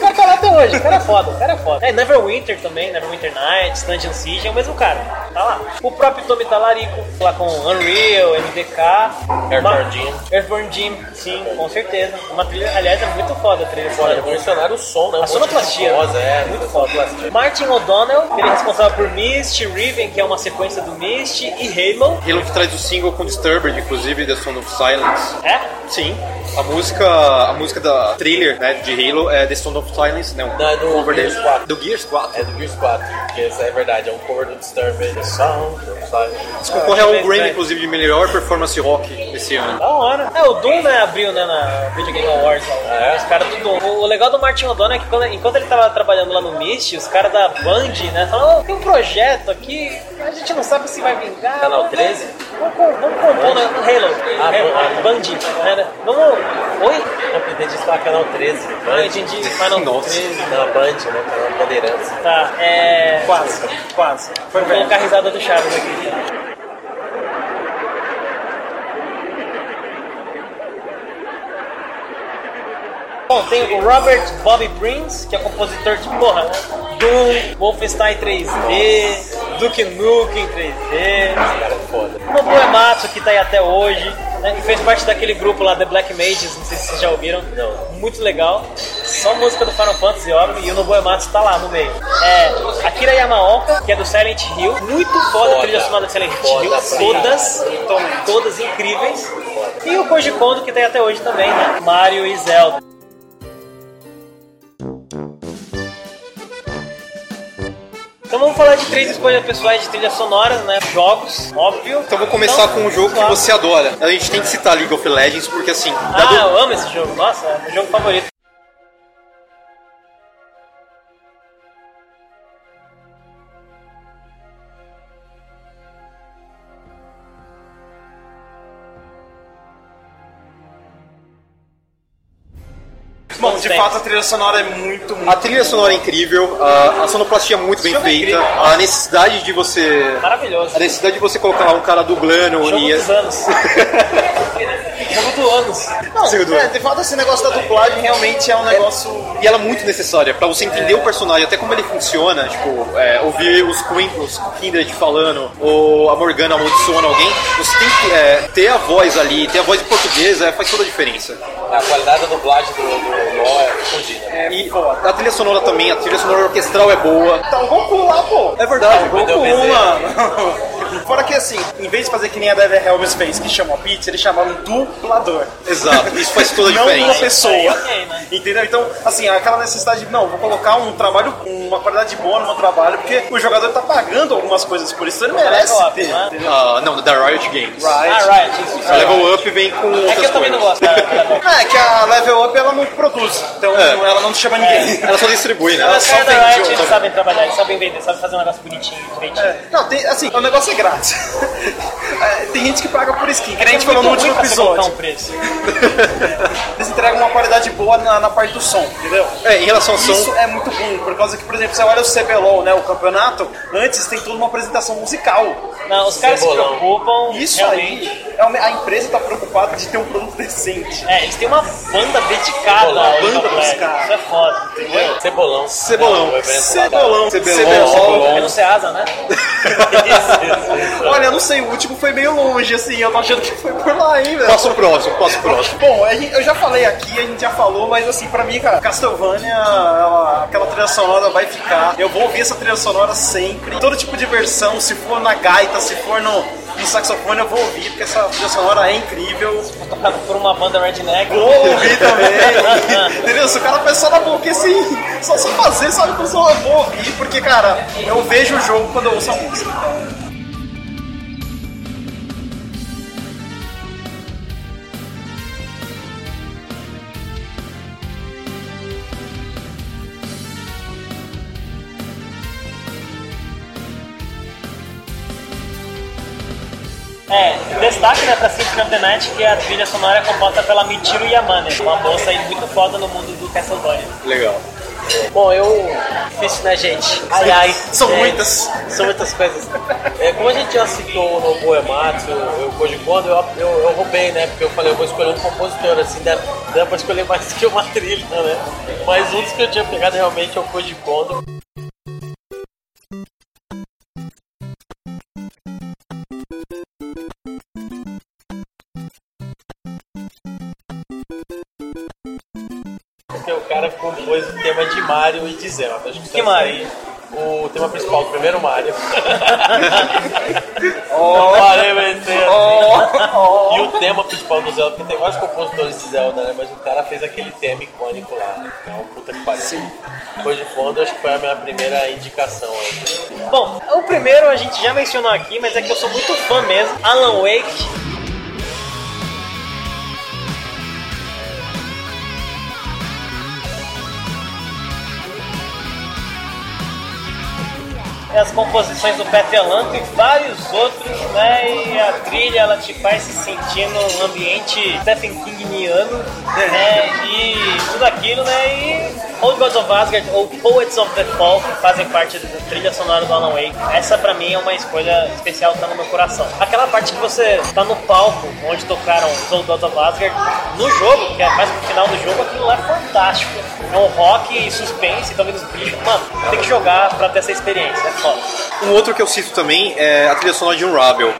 cara tá lá até hoje, o cara é foda, o cara é foda. É, Neverwinter também, Neverwinter Nights, Dungeon Siege, é o mesmo cara, tá lá. O próprio Tommy Talarico, lá com Unreal, MDK. Earthborn Jim. Earthborn Jim, sim, com certeza. Uma trilha, aliás, é muito foda a trilha. Foda. revolucionaram o som, né? Um A sonoplastia, voz, é, muito foda. Martin O'Donnell, ele é responsável por Myst, Riven, que é uma sequência do Myst, e Halo. Halo que traz o single com Disturbed, inclusive, The Sound of Silence. É? Sim, a música, a música da trailer né, de Halo é The Sound of Silence, né? Um Não, é do cover Gears dele. 4. Do Gears 4. É do Gears 4, que é verdade, é um cover do Disturbed, The Sound, sabe? Isso concorre ao bem Grammy, estranho. inclusive, de melhor performance rock esse ano. Da hora. É, o Doom, né, abriu, né, na Video Game Awards. Lá, É? Os caras do Doom. O, legal do Martin O'Donnell é que quando- enquanto ele tava trabalhando lá no Myst, os caras da Band, né, falaram, "Ô, tem um projeto aqui, a gente não sabe se vai vingar. Canal vamos- 13? Vamos, vamos compor né, no Halo. Ah, Halo, Band. Band, né, né? Vamos... Oi? Eu entendi isso falar canal 13. Ah, eu entendi. Final Nossa. 13. Não, Band, né? Canal Bandeirantes. Tá, é... Quase, quase. Foi Vou bem. colocar a risada do Chaves aqui. Bom, tem o Robert Bobby Prince, que é compositor de porra, né? Doom, Wolfenstein 3D, Duke Nukem 3D, Cara, é foda. Nobuo Ematsu, que tá aí até hoje, né? E fez parte daquele grupo lá, The Black Mages, não sei se vocês já ouviram. Não. Muito legal. Só música do Final Fantasy, óbvio, e o Nobuo Ematsu tá lá no meio. É, Akira Yamaoka, que é do Silent Hill. Muito foda, Foda. a trilha sonora do Silent Foda Hill. Todas, todas incríveis. E o Koji Kondo, que tá aí até hoje também, né? Mario e Zelda. Então vamos falar de três escolhas pessoais de trilhas sonoras, né? Jogos, óbvio. Então vou começar Então, com um jogo que claro. você adora. A gente tem que citar League of Legends porque assim, Ah, dado- eu amo esse jogo. Nossa, é meu jogo favorito. Bom, de fato a trilha sonora é muito, muito a trilha sonora é incrível, a, a sonoplastia é muito bem é feita, incrível. a necessidade de você Maravilhoso. a necessidade de você colocar lá um cara dublando Jogo e dos anos. <laughs> anos. Não, é, de fato esse negócio da dublagem realmente é um negócio. E ela é muito necessária pra você entender o personagem, até como ele funciona, tipo, é, ouvir os, Queen, os Kindred falando, ou a Morgana amaldiçoando alguém, você tem que é, ter a voz ali, ter a voz em português, é, faz toda a diferença. A qualidade da dublagem do, do LoL é fodida. E a trilha sonora também, a trilha sonora orquestral é boa. Tá o Goku lá, pô. É verdade, Goku, mano. <laughs> Fora que assim, em vez de fazer que nem a Dever Helms fez, que chama pizza, eles chamaram dublador. Exato, isso faz toda a não diferença. uma pessoa. Aí, ok, né? Entendeu? Então, assim, aquela necessidade de, não, vou colocar um trabalho com uma qualidade boa no meu trabalho, porque o jogador tá pagando algumas coisas por isso, então ele merece Level Up, ter. né? Ah, não, da Riot Games. Right. Ah, right. Isso, A Level Up vem com É que eu também não gosto. da- da- É, que a Level Up ela não produz, então É. ela não chama ninguém. Ela só distribui, né? Os só caras da vende Riot, eles sabem trabalhar, eles sabem vender, sabem fazer um negócio bonitinho, direitinho. É, Não, tem, assim, o negócio é grátis. <laughs> É, tem gente que paga por skin, que nem a gente falou no É último episódio. um preço. <laughs> Eles entregam uma qualidade boa na, na parte do som, entendeu? É, em relação ao som, Isso é muito bom, por causa que, por exemplo, você olha o CBLOL, né, o campeonato, antes tem toda uma apresentação musical. Não, os caras se Cebolão. preocupam Isso realmente. aí, é uma- a empresa tá preocupada de ter um produto decente. É, eles têm uma banda dedicada Cebolão, ao banda dos caras. Isso é foda, entendeu? Cebolão. Cebolão. É, o evento lá da- Cebolão. Cebolão. É no Ceasa, né? <laughs> <laughs> Olha, eu não sei, o último foi meio longe, assim, eu tô achando que foi por lá, hein, velho. Passo próximo, passo próximo. Bom, eu já falei aqui, a gente já falou, mas assim, pra mim, cara, Castlevania, ela- aquela trilha sonora vai ficar. Eu vou ouvir essa trilha sonora sempre. Todo tipo de versão, se for na gaita, se for no, no saxofone, eu vou ouvir, porque essa trilha sonora é incrível. Tocado por uma banda redneck. Vou ouvir também. <laughs> Entendeu? Se o cara pensar na boca assim, só só fazer, sabe que eu vou ouvir, porque, cara, eu vejo o jogo quando eu ouço a música. É, destaque né, pra Symphony of the Night, que a trilha sonora é composta pela Michiru Yamane, uma moça aí muito foda no mundo do Castlevania. Legal. Bom, eu. Difícil, né, gente? Ai, ai. <laughs> São É, muitas. São muitas coisas. É, como a gente já citou o Nobuo Ematsu, o Koji Kondo, eu, eu, eu roubei, né? Porque eu falei, eu vou escolher um compositor, assim, dá, dá pra escolher mais <laughs> que uma trilha, né? Mas um dos que eu tinha pegado realmente é o Koji Kondo. Compôs o tema de Mario e de Zelda. Acho que, Que Mario? O tema principal do primeiro Mario. <laughs> oh, Mario vencer. E o tema principal do Zelda, porque tem vários compositores de Zelda, né? Mas o cara fez aquele tema icônico lá. Então, puta que pariu. Depois de fundo, acho que foi a minha primeira indicação aí. Bom, o primeiro a gente já mencionou aqui, mas é que eu sou muito fã mesmo. Alan Wake. As composições do Peter Lamp e vários outros, né? E a trilha ela te faz se sentir num ambiente Stephen Kingniano, né? E tudo aquilo, né? E Old Gods of Asgard ou Poets of the Fall fazem parte da trilha sonora do Alan Wake. Essa pra mim é uma escolha especial, tá no meu coração. Aquela parte que você tá no palco onde tocaram os Old Gods of Asgard no jogo, que é mais pro final do jogo, aquilo lá é fantástico. É um rock e suspense, tá vendo os bichos. Mano, tem que jogar pra ter essa experiência, é. Um outro que eu cito também é a trilha sonora de Unravel.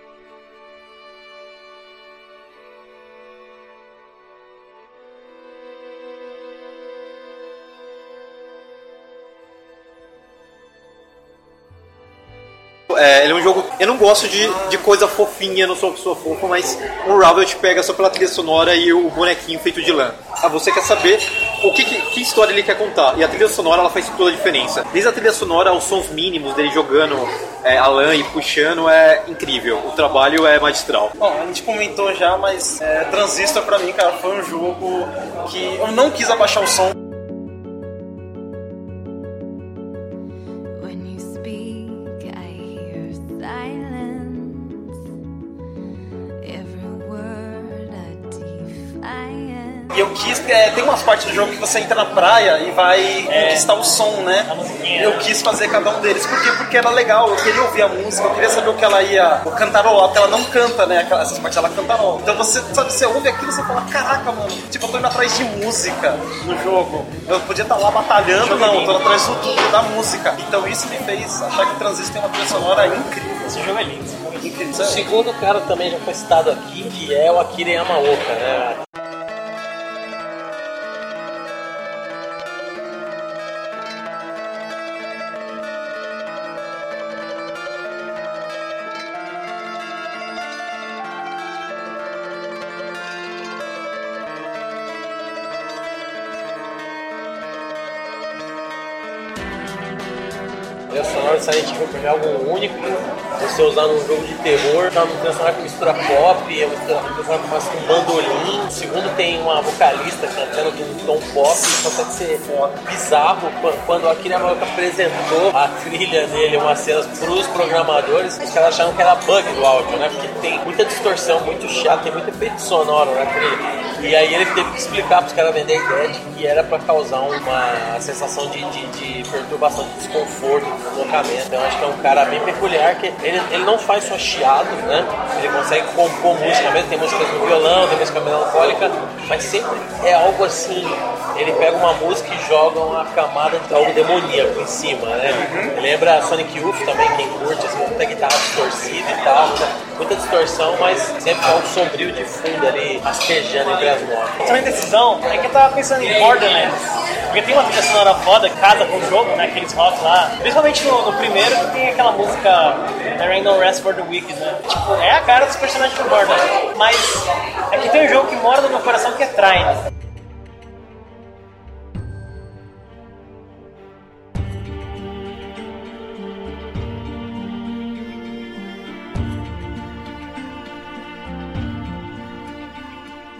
É, ele é um jogo. Eu não gosto de, de coisa fofinha, não sou pessoa fofa, mas o Ravel te pega só pela trilha sonora e o bonequinho feito de lã. Ah, você quer saber o que, que, que história ele quer contar. E a trilha sonora ela faz toda a diferença. Desde a trilha sonora aos sons mínimos dele jogando é, a lã e puxando é incrível. O trabalho é magistral. Bom, a gente comentou já, mas é, Transistor pra mim, cara, foi um jogo que eu não quis abaixar o som. Umas partes do jogo que você entra na praia e vai conquistar o som, né? Eu quis fazer cada um deles. Por quê? Porque era legal, eu queria ouvir a música, eu queria saber o que ela ia cantarolar, porque ela não canta, né? Essas partes ela cantarola. Então você, sabe, você ouve aquilo e você fala, caraca, mano, tipo, eu tô indo atrás de música no jogo. Eu podia estar lá batalhando, não, eu tô atrás do, do- da música. Então isso me fez achar que Transistor tem uma trilha sonora incrível. Esse jogo é lindo. esse jogo é lindo. Incrível. O segundo cara também já foi citado aqui, que é o Akira Yamaoka, né? É algo único. Você usar num jogo de terror, tá trilha sonora que mistura pop, é que começa com bandolim. O segundo tem uma vocalista cantando com um tom pop, consegue ser bizarro. Qu- Quando a Akira Yamaoka apresentou a trilha dele, umas cenas pros programadores, os caras acharam que era bug do áudio, né? Porque tem muita distorção, muito chato, tem muito efeito sonoro na trilha. E aí ele teve que explicar pros caras vender a ideia de que era pra causar uma sensação de, de, de perturbação, de desconforto deslocamento. Então acho que é um cara bem peculiar, que ele, ele não faz só chiado, né? Ele consegue compor música mesmo, tem músicas no violão, tem música melancólica, mas sempre é algo assim. Ele pega uma música e joga uma camada de algo demoníaco em cima, né? Lembra Sonic Youth também, quem curte, assim, muita guitarra distorcida e tal, muita, distorção, mas sempre algo sombrio de fundo ali, rastejando entre as notas. Essa minha decisão é que eu tava pensando em Borderlands. Porque tem uma trilha sonora foda, casa com o jogo, né? Aqueles rock lá. Principalmente no, no primeiro que tem aquela música There Ain't No Rest for the Wicked, né? Tipo, é a cara dos personagens do Borderlands. Mas é que tem um jogo que mora no meu coração que é Trine.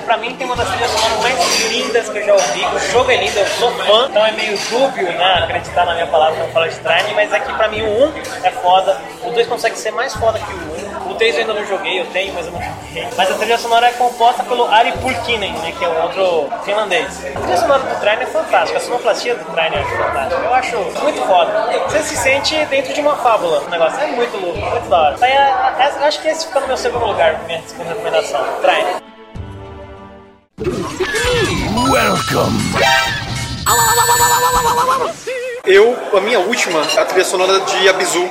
Pra mim tem uma das trilhas sonoras mais lindas que eu já ouvi. O jogo é lindo, eu sou fã, então é meio dúbio, né? Acreditar na minha palavra quando fala de Trine, mas é que pra mim o 1 é foda, o 2 consegue ser mais foda que o 1. O 3 eu ainda não joguei, eu tenho, mas eu não joguei. Mas a trilha sonora é composta pelo Ari Pulkkinen, né? Que é um outro finlandês. A trilha sonora do Trine é fantástica, a sonoplastia do Trine é fantástica. Eu acho muito foda. Você se sente dentro de uma fábula. O negócio é muito louco, muito da hora. É, é, acho que esse fica no meu segundo lugar, minha segunda recomendação. Trine. Eu, a minha última, a trilha sonora de Abzu.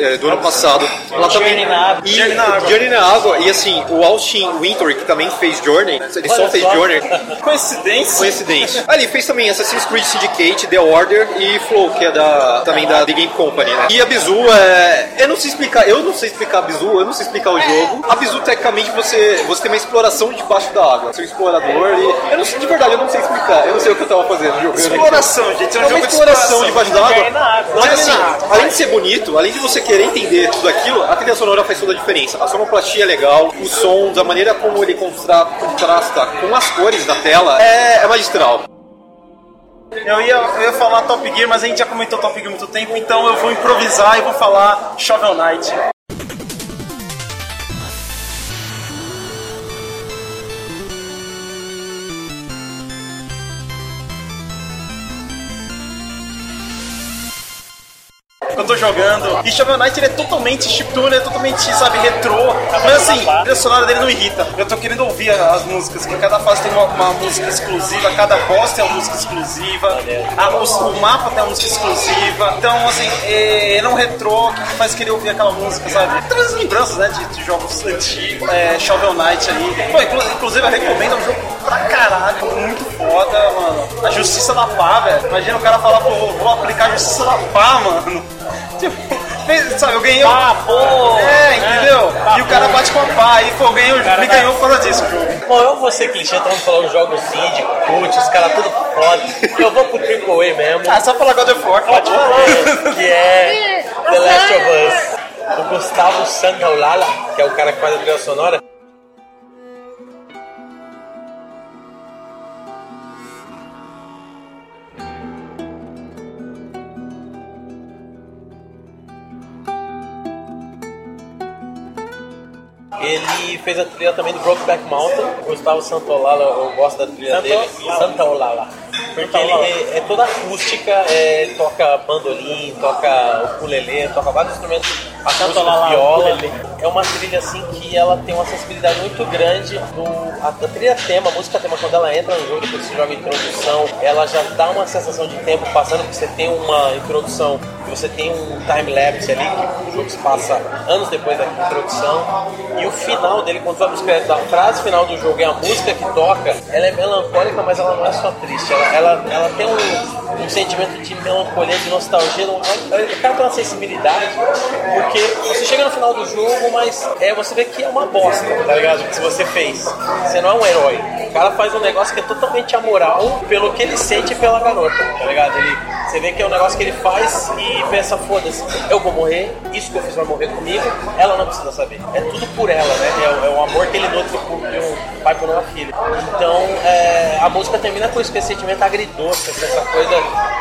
É, do ano passado. Ela Journey na Água. E, Journey na Água. Journey na Água. E assim, o Austin Wintory, que também fez Journey, ele só Olha fez só. Journey. <laughs> Coincidência? Coincidência. Ali fez também Assassin's Creed Syndicate, The Order e Flow, que é da também da The Game Company, né? E a Bizu é. Eu não sei explicar, eu não sei explicar a Bizu, eu não sei explicar o jogo. A Bizu, tecnicamente, você, você tem uma exploração debaixo da água. Um explorador e. Eu não sei, de verdade, eu não sei explicar. Eu não sei o que eu tava fazendo. Exploração, gente. É um É uma exploração exploração. debaixo da água. Mas assim, além de ser bonito, além de você querer entender tudo aquilo, a trilha sonora faz toda a diferença. A sonoplastia é legal, o som, da maneira como ele contra- contrasta com as cores da tela, é, é magistral. Eu ia, eu ia falar Top Gear, mas a gente já comentou Top Gear há muito tempo, então eu vou improvisar e vou falar Shovel Knight. Eu tô jogando. E Shovel Knight ele é totalmente chiptune, é totalmente, sabe, retrô. Mas assim, a trilha sonora dele não irrita. Eu tô querendo ouvir as músicas, porque cada fase tem uma, uma música exclusiva, cada boss tem uma música exclusiva, a- o, o mapa tem uma música exclusiva. Então, assim, é, é não retrô que faz querer ouvir aquela música, sabe? Traz lembranças, né, de, de jogos antigos, é, Shovel Knight aí. Pô, inclu- inclusive eu recomendo, é um jogo pra caralho, muito foda, mano. A Justiça da Pá, velho. Imagina o cara falar, pô, vou, vou aplicar a Justiça da Pá, mano. Tipo, sabe, eu ganhei. Ah, pô! É, entendeu? Ah, e o cara bate com a pá, e pô, Cara, me vai- ganhou por causa disso o jogo. Bom, eu vou ser clichê, estamos falando jogos indie, cult, os caras tudo foda. Eu vou pro Triple A mesmo. Ah, só falar God of War, Pode falar, que é The Last of Us. O Gustavo Santaolala, que é o cara que faz a trilha sonora, Ele fez a trilha também do Brokeback Mountain. O Gustavo Santolala, eu gosto da trilha Santo- dele. Santaolala. Porque ele é, é toda acústica, é, toca bandolim, toca ukulele, toca vários instrumentos acústicos, Santolala, viola. ukulele. É uma trilha assim que ela tem uma sensibilidade muito grande no a, a trilha tema, a música tema quando ela entra no jogo, depois você joga a introdução, ela já dá uma sensação de tempo passando, porque você tem uma introdução e você tem um time lapse ali, que o jogo se passa anos depois da introdução. E o final dele, quando você vai buscar da frase final do jogo é a música que toca, ela é melancólica, mas ela não é só triste. Ela, ela, ela tem um, um sentimento de melancolia, de nostalgia. não- Ela ela tem uma sensibilidade, porque você chega no final do jogo, mas é, você vê que é uma bosta, tá ligado? Que você fez. Você não é um herói. O cara faz um negócio que é totalmente amoral pelo que ele sente pela garota, tá ligado? Ele Você vê que é um negócio que ele faz e pensa, foda-se, eu vou morrer, isso que eu fiz vai morrer comigo, ela não precisa saber. É tudo por ela, né? É, o- é o amor que ele nutre por, um pai por uma filha. Então, é, a música termina com esse sentimento agridoce, assim, essa coisa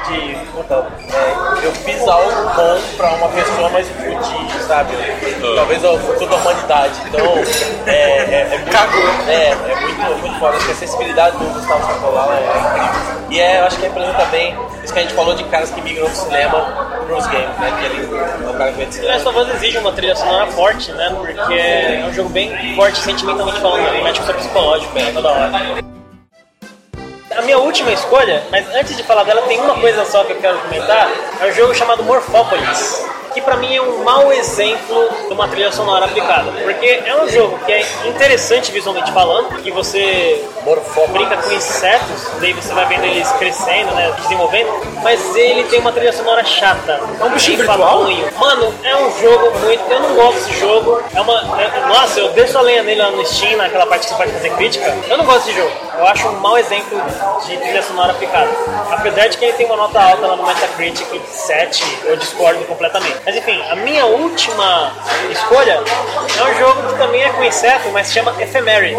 de, puta, é, eu fiz algo bom pra uma pessoa, mas fudi, sabe? Talvez ao futuro da humanidade. Então, é, é, é muito, é, é muito, muito foda. Acho que a sensibilidade do Gustavo Santaolalla é incrível. E é, eu acho que representa bem isso que a gente falou de caras que migram do cinema pros games, né? Que ele o cara que de Last of exige uma trilha sonora forte, né? Porque é um jogo bem forte sentimentalmente falando, ele mexe com o psicológico, é toda hora. A minha última escolha, mas antes de falar dela, tem uma coisa só que eu quero comentar, é um jogo chamado Morphopolis. Que pra mim é um mau exemplo de uma trilha sonora aplicada. Porque é um jogo que é interessante visualmente falando, que você brinca com insetos, daí você vai vendo eles crescendo, né, desenvolvendo, mas ele tem uma trilha sonora chata. É um bichinho virtual? Mano, é um jogo muito. Eu não gosto desse jogo. É uma. é- nossa, eu deixo a lenha nele lá no Steam, naquela parte que você pode fazer crítica. Eu não gosto desse jogo. Eu acho um mau exemplo de trilha sonora aplicada. Apesar de que ele tem uma nota alta lá no Metacritic 7, eu discordo completamente. Mas enfim, a minha última escolha é um jogo que também é com inseto, mas se chama Ephemeris.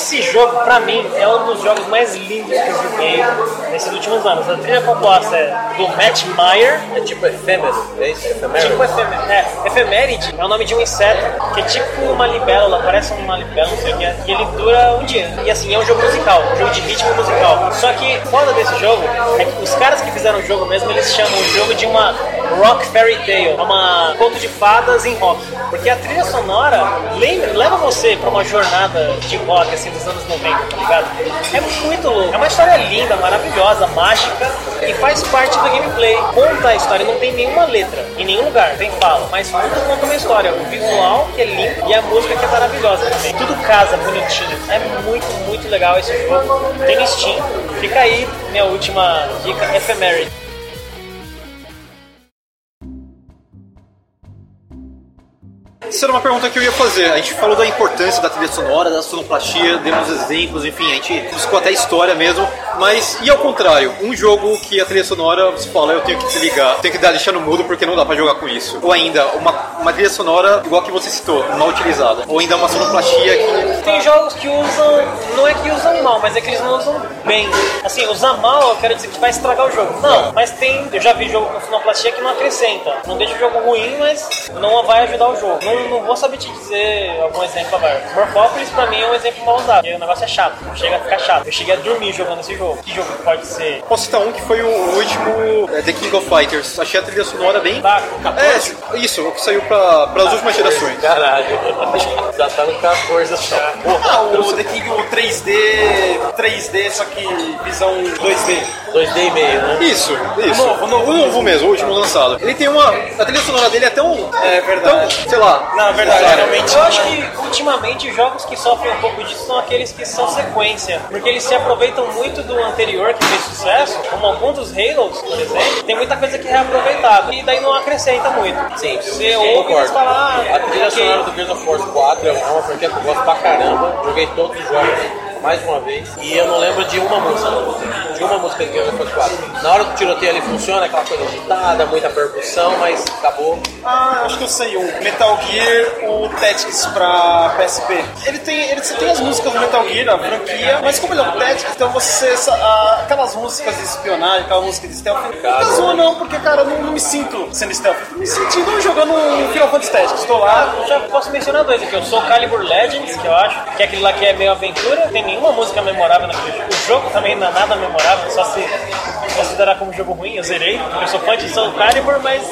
Esse jogo, pra mim, é um dos jogos mais lindos que eu joguei nesses últimos anos. A trilha composta é do Matt Meyer, É tipo efêmero, é isso? Efêmero? Tipo efeméride. É, efeméride é o nome de um inseto que é tipo uma libélula, parece uma libélula, não sei o que é, e ele dura um dia. E assim, é um jogo musical, um jogo de ritmo musical. Só que foda desse jogo é que os caras que fizeram o jogo mesmo, eles chamam o jogo de uma rock fairy tale, é uma conto de fadas em rock. Porque a trilha sonora lembra, leva você pra uma jornada de rock assim dos anos 90, tá ligado? É muito louco. É uma história linda, maravilhosa, mágica e faz parte do gameplay. Conta a história, não tem nenhuma letra em nenhum lugar, tem fala, mas tudo conta uma história. O visual que é lindo e a música que é maravilhosa também. Tudo casa bonitinho. É muito, muito legal esse jogo. Tem Steam. Fica aí minha última dica, Ephemeride. Isso era uma pergunta que eu ia fazer. A gente falou da importância da trilha sonora, da sonoplastia, demos exemplos, enfim, a gente buscou até história mesmo. Mas, e ao contrário, um jogo que a trilha sonora você fala, eu tenho que desligar, tenho que deixar no mudo porque não dá pra jogar com isso. Ou ainda, uma, uma trilha sonora, igual que você citou, mal utilizada. Ou ainda uma sonoplastia que. Tem jogos que usam, não é que usam mal, mas é que eles não usam bem. Assim, usar mal, eu quero dizer que vai estragar o jogo. Não, mas tem, eu já vi jogo com sonoplastia que não acrescenta. Não deixa o jogo ruim, mas não vai ajudar o jogo. Não, não vou saber te dizer algum exemplo agora. Morphopolis pra mim é um exemplo mal usado, porque o negócio é chato, chega a ficar chato. Eu cheguei a dormir jogando esse jogo. Que jogo que pode ser? Posso citar um que foi o último é, The King of Fighters. Achei a trilha sonora bem. Tá, 14? É, isso, o que saiu pra, pras últimas gerações. Caralho. <laughs> Já tá no 14 só. Ah, o The King o 3D, 3D, só que visão 2D. 2D e meio, né? Isso, isso. O novo, o novo. O novo mesmo, o último lançado. Ele tem uma. A trilha sonora dele é tão. É verdade. Tão, sei lá. Não, é verdade, Cara, realmente. Eu acho que ultimamente jogos que sofrem um pouco disso são aqueles que são sequência, porque eles se aproveitam muito do anterior que fez sucesso, como alguns dos Halos, por exemplo, tem muita coisa que é reaproveitada e daí não acrescenta muito. Sim, Você sim, ouve e fala, ah, A trilha sonora do Gears of War 4 é uma franquia que eu gosto pra caramba. Joguei todos os jogos mais uma vez. E eu não lembro de uma música. De uma música de of War 4. Na hora do tiroteio ele funciona, aquela coisa agitada, muita percussão, mas acabou. Ah, acho que eu sei, o Metal Gear, o Tactics pra PSP. Ele tem, ele você tem as músicas do Metal Gear, a franquia, mas como ele é um Tactics, então você. aquelas músicas de espionagem, aquela música de stealth, não zoa não, porque, cara, eu não, não me sinto sendo stealth. Eu tô me sentindo jogando um Final Fantasy Tactics. Estou lá, Eu já posso mencionar dois aqui. Eu sou Calibur Legends, que eu acho, que é aquele lá que é meio aventura. Tem nenhuma música memorável naquele jogo. O jogo também não é nada memorável, só se considerar como jogo ruim. Eu zerei. Eu sou fã de Soul Calibur, mas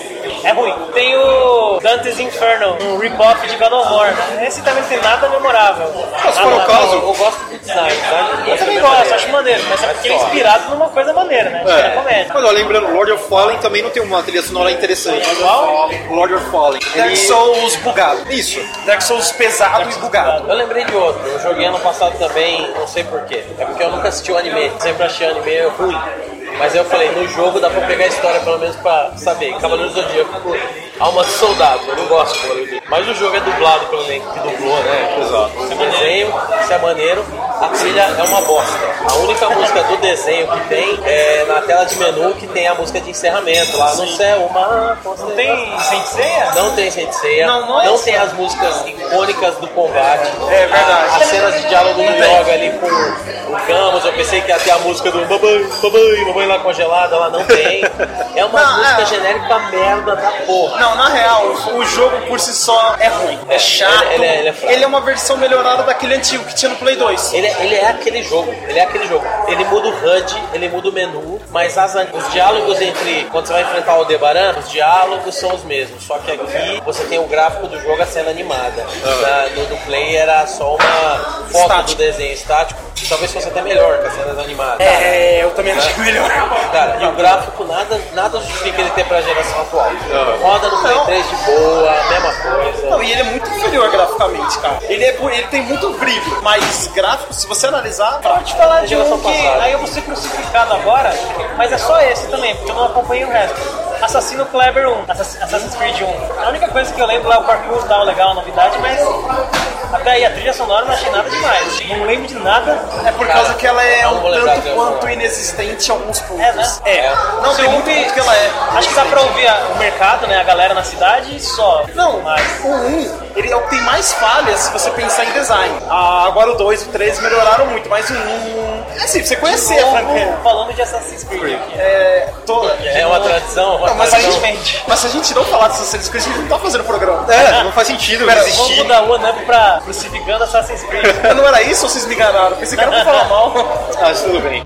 é ruim. Tem o Dante's Inferno, um rip-off de God of War. Esse também não tem nada memorável. Mas se for o caso, Eu, gosto do design, sabe? Eu também gosto, acho maneiro, mas é porque ele é inspirado numa coisa maneira, né? É. É. comédia. Mas ó, lembrando, Lord of Fallen também não tem uma trilha sonora interessante. Qual? Lord of Fallen. Dark. Souls bugado. Isso. Dark Souls pesado e bugado. Eu lembrei de outro, eu joguei ano passado também, não sei porquê. É porque eu nunca assisti o anime, sempre achei anime ruim. Mas eu falei, no jogo dá pra pegar a história pelo menos pra saber. Cavaleiro do Zodíaco, alma de soldado. Eu não gosto do Zodíaco. Mas o jogo é dublado pelo elenco que dublou, né? Exato. Esse desenho, isso é maneiro. A trilha é uma bosta. A única música do desenho que tem é na tela de menu que tem a música de encerramento. Lá no céu, uma. Não tem Senseiya? Não tem Senseiya. Não, não é tem as músicas icônicas do combate. É verdade. As cenas de diálogo no jogo ali com o Camus, eu pensei que ia ter a música do Mamãe, Mamãe, Mamãe lá congelada, lá não tem. É uma Não, música é. genérica merda da porra. Não, na real, o jogo por si só é ruim. É chato. ele- ele é- ele é fraco. uma versão melhorada daquele antigo que tinha no Play 2. Ele, ele é aquele jogo, ele é aquele jogo. Ele muda o HUD, ele muda o menu, mas as- os diálogos entre. Quando você vai enfrentar o Aldebaran, os diálogos são os mesmos. Só que aqui você tem o gráfico do jogo a cena animada. Na- no do Play era só uma foto Estático. do desenho estático. Talvez fosse até melhor com as cenas animadas. É, eu também achei melhor. Cara, e o gráfico nada, nada justifica ele ter pra geração atual. Roda no Play Não. 3 de boa, mesma coisa. Não, e ele é muito inferior graficamente, cara. Ele, é, ele tem muito brilho, mas gráfico, se você analisar, Vou te falar de um que passada. aí eu vou ser crucificado agora, mas é só esse também, porque eu não acompanhei o resto. Assassino Kleber 1, Assass- Assassin's Creed 1. A única coisa que eu lembro lá é o parkour tal, legal, novidade, mas até aí a trilha sonora não achei nada demais. Não lembro de nada. é por causa que ela é Não um tanto de quanto agora. inexistente em alguns pontos. É, né? É. Não, Você tem muito ouve- que ela é. Acho que dá pra ouvir a- o mercado, né, a galera na cidade e só. Não, mas o 1, ele é o que tem mais falhas se você pensar em design. Ah, agora o 2 e o 3 melhoraram muito, mas o 1... É assim, pra você conhecer a franquia. falando de Assassin's Creed aqui. É, tô... É uma tradição, Não, mas, a gente, mas se a gente não falar de Assassin's Creed, a gente não tá fazendo programa. É, não faz sentido Pera, Vamos existir. mudar o One Up pra crucificando Assassin's Creed. <laughs> Não era isso ou vocês me enganaram? Pensei que era pra falar mal. <laughs> Ah, tudo bem.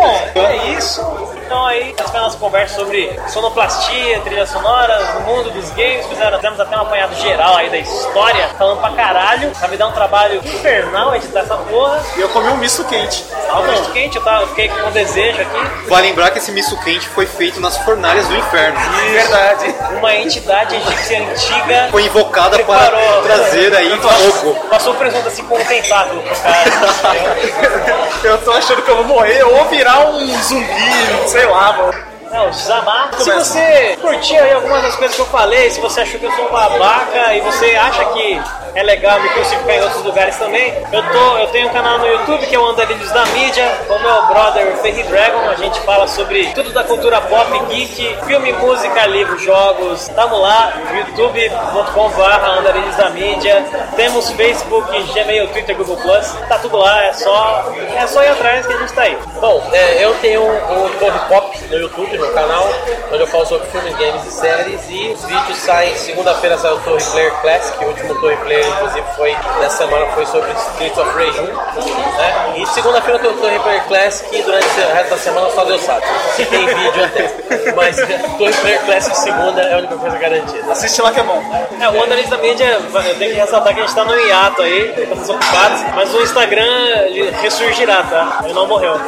Bom, é isso. Então aí, nós tivemos nossa conversa sobre sonoplastia, trilhas sonoras, no mundo dos games. Fizemos até um apanhado geral aí da história, falando pra caralho. Vai me dar um trabalho infernal editar essa porra. E eu comi um misto quente. Tava muito quente, eu, tava, eu fiquei com desejo aqui. Vale lembrar que esse misto quente foi feito nas fornalhas do inferno. Verdade. Uma entidade egípcia antiga Foi invocada para trazer aí fogo. Passou o presunto assim com um tentáculo pro cara. <laughs> Eu tô achando que eu vou morrer ou virar um zumbi, sei lá, mano. É, o Zamar. Se você curtiu aí algumas das coisas que eu falei, se você achou que eu sou um babaca e você acha que é legal me crucificar em outros lugares também, eu, tô, eu tenho um canal no YouTube que é o Andarilhos da Mídia, com o meu brother Ferri Dragon. A gente fala sobre tudo da cultura pop, geek, filme, música, livro, jogos. Tamo lá, youtube.com.br Andarilhos da Mídia. Temos Facebook, Gmail, Twitter, Google Plus. Tá tudo lá, é só, é só ir atrás que a gente tá aí. Bom, é, eu tenho um Torre Pop no YouTube, no canal, onde eu falo sobre filmes, games e séries. E os vídeos saem, segunda-feira sai o Torre Player Classic, o último Torre Player, inclusive, foi nessa semana foi sobre Streets of Rage 1. Né? E segunda-feira tem o Torre Player Classic e durante o resto da semana só Deus sabe. Se tem vídeo até. Mas <laughs> Torre Player Classic segunda é a única coisa garantida. Assiste lá que é bom. É, o analista da mídia, eu tenho que ressaltar que a gente tá no hiato aí, estamos ocupados, mas o Instagram ele ressurgirá, tá? Ele não morreu.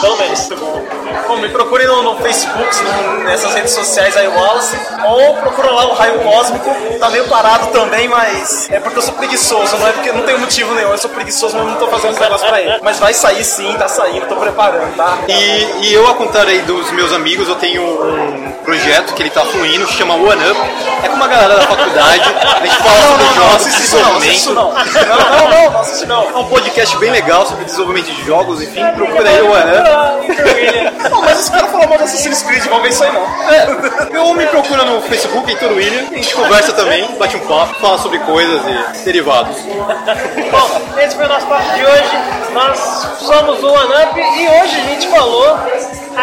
Pelo menos. Bom, me procure no, no Facebook, no- nessas redes sociais aí, Wallace. Ou procura lá o Raio Cósmico. Tá meio parado também, mas é porque eu sou preguiçoso, não é porque não tem motivo nenhum. Eu sou preguiçoso, mas não tô fazendo os negócios pra ele. Mas vai sair sim, tá saindo, tô preparando, tá? E, e eu, ao contrário aí dos meus amigos, eu tenho um projeto que ele tá fluindo, que chama One Up. É com uma galera da faculdade, a gente fala Não, sobre não, jogos, não, assiste isso não. desenvolvimento. Não, não, não, não assiste não. É um podcast bem legal sobre desenvolvimento de jogos, enfim, procura aí o One Up. Não, mas os caras falam mal do Assassin's Creed, vão ver isso aí não. É, ou me procura no Facebook, Heitor William, a gente conversa também, bate um papo, fala sobre coisas e derivados. <laughs> Bom, esse foi o nosso papo de hoje. Nós somos o One Up e hoje a gente falou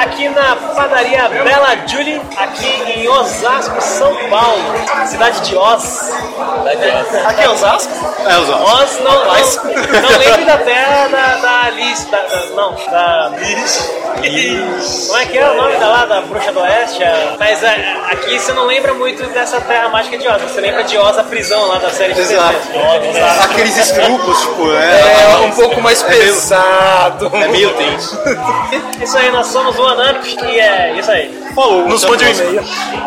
aqui na padaria Bela Julie, aqui em Osasco, São Paulo, cidade de Oz. Aqui é Osasco? É, os homens. Oz não, não, <laughs> não lembre da terra da, da Alice, da, da- não, da... Como é que é o nome da lá, da Bruxa do Oeste? A- Mas é, aqui você não lembra muito dessa terra mágica de Oz, você lembra de Oz, a prisão lá da série de Exato. Oz, Osasco. Aqueles estrupos, tipo, é, É um pouco mais É meio- pesado. é meio tenso. Isso aí, nós somos o One Up e é isso aí. Falou, Nos mande um e-mail.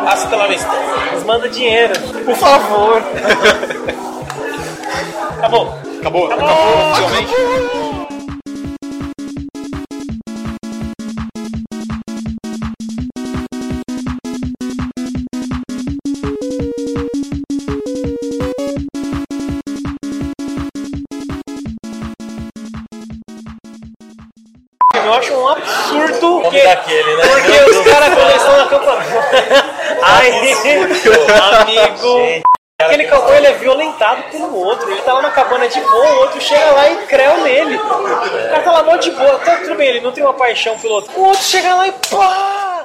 Hasta la vista. Nos manda dinheiro. Por favor. <laughs> Acabou. Acabou, acabou, oficialmente. Nome Porque, daquele, né? porque Meu os caras estão no acampamento. Ai, amigo. Gente, Aquele cowboy ele é violentado pelo outro. Ele tá lá na cabana de boa, o outro chega lá e creu nele. O cara tá lá mó de boa. Tá tudo bem, ele não tem uma paixão pelo outro. O outro chega lá e pá!